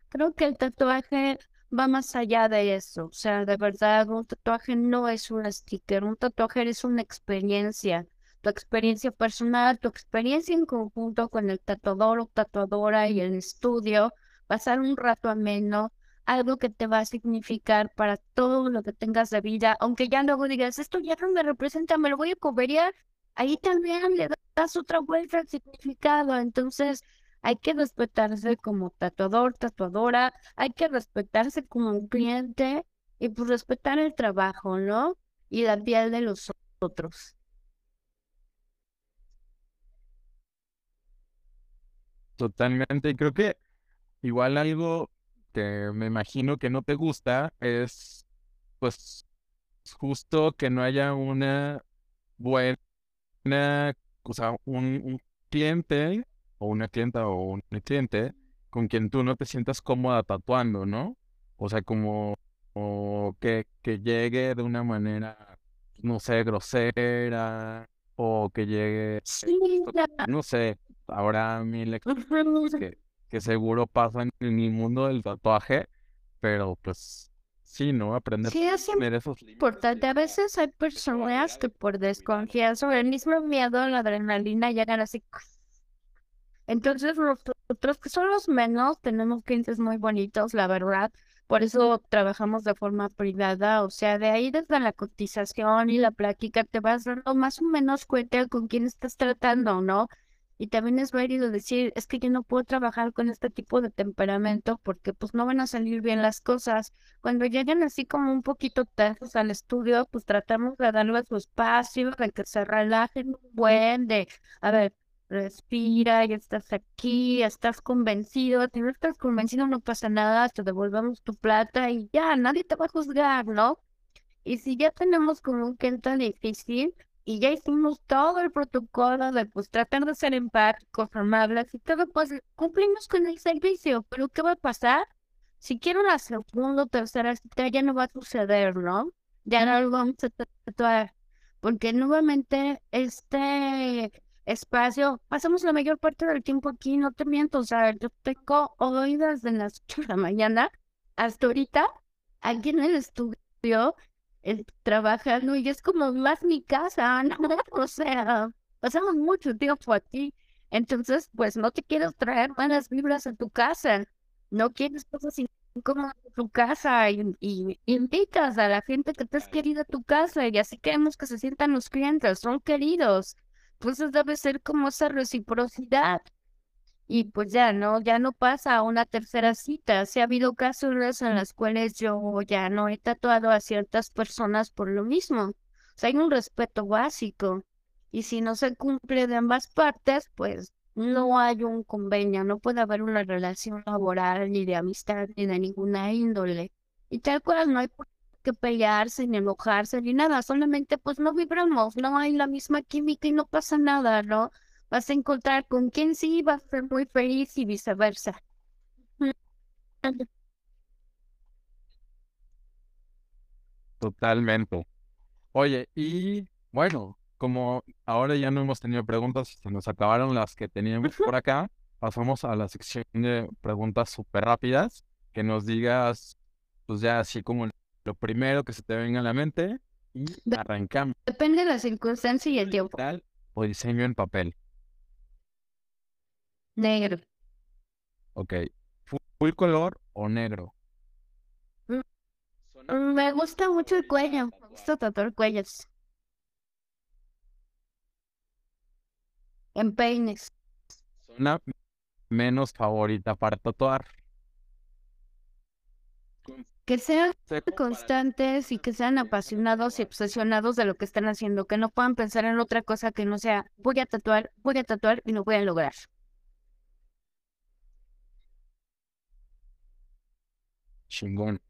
Creo que el tatuaje va más allá de eso, o sea, de verdad, un tatuaje no es un sticker, un tatuaje es una experiencia, tu experiencia personal, tu experiencia en conjunto con el tatuador o tatuadora y el estudio, pasar un rato ameno, algo que te va a significar para todo lo que tengas de vida, aunque ya luego digas, esto ya no me representa, me lo voy a coberear, ahí también le das otra vuelta al significado, entonces hay que respetarse como tatuador, tatuadora, hay que respetarse como un cliente y pues respetar el trabajo, ¿no? Y la piel de los otros. Totalmente, y creo que igual algo que me imagino que no te gusta es, pues, justo que no haya una buena, o sea, un, cliente o una clienta o un cliente con quien tú no te sientas cómoda tatuando, ¿no? O sea, como que, que llegue de una manera no sé, grosera o que llegue, Sí, no sé, ahora mil experiencias que, que seguro pasan en el mundo del tatuaje, pero pues sí, ¿no? Aprender Sí, es a poner esos límites importante. A veces hay personas que por desconfianza o el mismo miedo la adrenalina llegan así. Entonces nosotros que son los menos tenemos clientes muy bonitos, la verdad. Por eso trabajamos de forma privada, o sea, de ahí desde la cotización y la práctica te vas dando más o menos cuenta con quién estás tratando, ¿no? Y también es válido decir, es que yo no puedo trabajar con este tipo de temperamento porque pues no van a salir bien las cosas. Cuando llegan así como un poquito tensos al estudio, pues tratamos de darles su espacio, de que se relajen un buen, de, a ver, respira, ya estás aquí, ya estás convencido, si no estás convencido no pasa nada, te devolvemos tu plata y ya, nadie te va a juzgar, ¿no? Y si ya tenemos como un cliente difícil y ya hicimos todo el protocolo de pues tratar de ser empáticos, amables y todo, pues cumplimos con el servicio, pero ¿qué va a pasar? Si quiero una segunda o tercera cita ya no va a suceder, ¿no? Ya no lo vamos a tatuar, porque nuevamente este espacio, pasamos la mayor parte del tiempo aquí, no te miento, o sea, yo tengo hoy desde las 8 de la mañana hasta ahorita aquí en el estudio eh, trabajando y es como más mi casa, ¿no? [LAUGHS] O sea, pasamos mucho tiempo aquí, entonces pues no te quieres traer malas vibras a tu casa, no quieres cosas incómodas en tu casa y, y invitas a la gente que te es querida a tu casa y así queremos que se sientan los clientes, son queridos. Entonces debe ser como esa reciprocidad. Y pues ya no, ya no pasa a una tercera cita. Si ha habido casos en las cuales yo ya no he tatuado a ciertas personas por lo mismo. O sea, hay un respeto básico. Y si no se cumple de ambas partes, pues no hay un convenio, no puede haber una relación laboral, ni de amistad, ni de ninguna índole. Y tal cual no hay por que pelearse, ni enojarse, ni nada, solamente pues no vibramos, no hay la misma química y no pasa nada, ¿no? Vas a encontrar con quien sí vas a ser muy feliz y viceversa. Totalmente. Oye, y bueno, como ahora ya no hemos tenido preguntas, se nos acabaron las que teníamos por acá, pasamos a la sección de preguntas súper rápidas, que nos digas, pues ya así como lo primero que se te venga a la mente y arrancamos. Depende de la circunstancia y el tiempo. O diseño en papel. Negro. Ok. Fu- Full color o negro. Mm. Mm, Me gusta mucho el cuello, me gusta tatuar. cuellos. En peines. Zona menos favorita para tatuar. Que sean constantes y que sean apasionados y obsesionados de lo que están haciendo, que no puedan pensar en otra cosa que no sea voy a tatuar, voy a tatuar y lo voy a lograr. Chingón.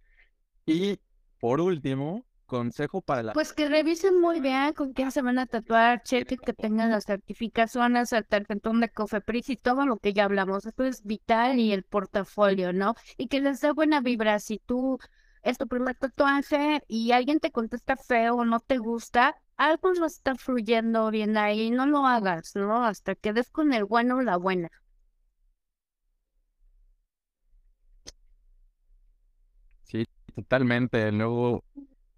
Y por último, consejo para la Pues que revisen muy bien con quién se van a tatuar, chequen que tengan las certificaciones, el tarjetón de Cofepris y todo lo que ya hablamos. Esto es vital y el portafolio, ¿no? Y que les dé buena vibra. Si tú es tu primer tatuaje y alguien te contesta feo o no te gusta, algo no está fluyendo bien ahí, no lo hagas, ¿no? Hasta que des con el bueno o la buena. Sí, totalmente. Luego,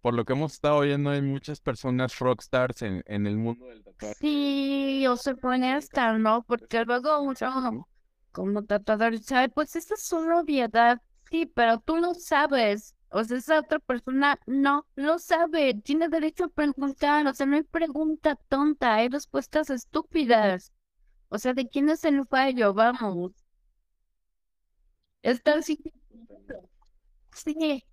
por lo que hemos estado viendo, hay muchas personas rockstars en, en el mundo del tatuaje. Sí, o se pone a estar, ¿no? Porque luego uno como tatuador sabe, pues esa es una obviedad, sí, pero tú lo sabes. O sea, esa otra persona no lo sabe, tiene derecho a preguntar, o sea, no hay pregunta tonta, hay respuestas estúpidas. O sea, ¿de quién es el fallo? Vamos. Está así. Sí.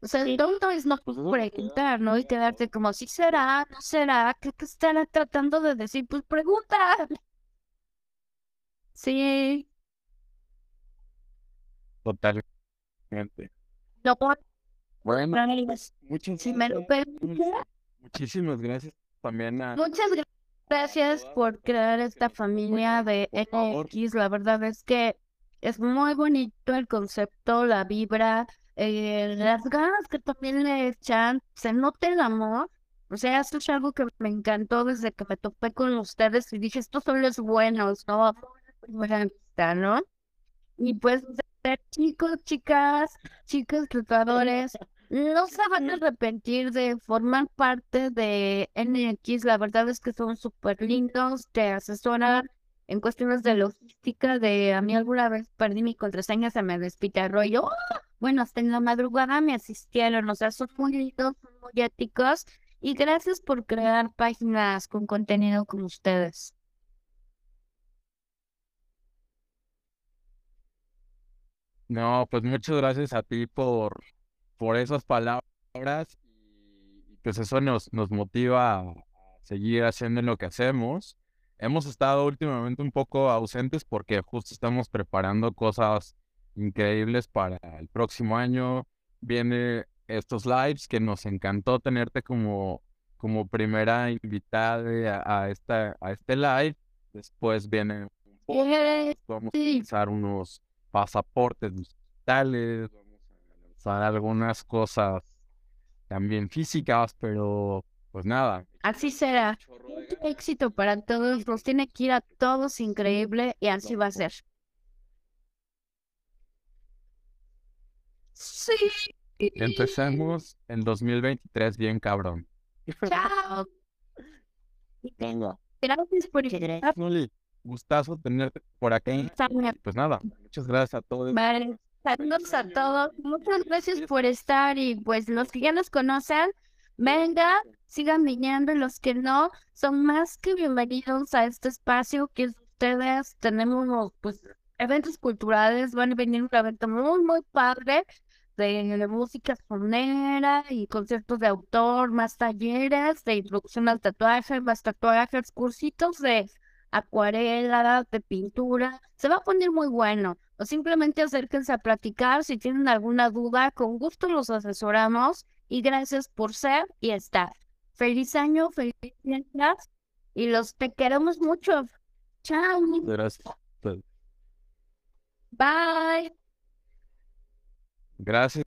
O sea, el tonto es no preguntar, ¿no? Y quedarte como, ¿sí será? ¿No será? ¿Qué te estará tratando de decir? Pues pregunta. Sí. Totalmente. No, Bueno, pues, si me lo permite. Dulce. Muchísimas gracias también a Muchas gra- gracias por crear esta familia de NX. La verdad es que es muy bonito el concepto, la vibra, eh, las ganas que también le echan. Se nota el amor O sea, esto es algo que me encantó desde que me topé con ustedes y dije, estos son los buenos, ¿no? ¿no? Y pues, chicos, chicas, chicos tratadores, no se van a arrepentir de formar parte de NX. La verdad es que son súper lindos, te asesoran en cuestiones de logística. De a mí alguna vez perdí mi contraseña, se me despitarró y yo, bueno, hasta en la madrugada me asistieron. O sea, son muy lindos, muy éticos. Y gracias por crear páginas con contenido como ustedes. No, pues muchas gracias a ti por, por esas palabras y pues eso nos, nos motiva a seguir haciendo lo que hacemos. Hemos estado últimamente un poco ausentes porque justo estamos preparando cosas increíbles para el próximo año. Viene estos lives que nos encantó tenerte como, como primera invitada a, esta, a este live. Después viene vamos a unos pasaportes digitales, vamos a lanzar algunas cosas también físicas, pero pues nada. Así será. Mucho éxito para todos, nos tiene que ir a todos increíble y así va a ser. Sí. Empecemos en 2023 bien cabrón. Chao. Y tengo. Gracias por gustazo tenerte por aquí. Pues nada, muchas gracias a todos. Vale, saludos a todos. Muchas gracias por estar y pues los que ya nos conocen, venga, sigan viniendo los que no, son más que bienvenidos a este espacio que ustedes tenemos pues eventos culturales, van a venir un evento muy, muy padre de, música sonera y conciertos de autor, más talleres de introducción al tatuaje, más tatuajes, cursitos de acuarela, de pintura, se va a poner muy bueno. O simplemente acérquense a platicar si tienen alguna duda, con gusto los asesoramos y gracias por ser y estar. Feliz año, feliz fiestas y los te queremos mucho. Chao. Gracias. Bye. Gracias.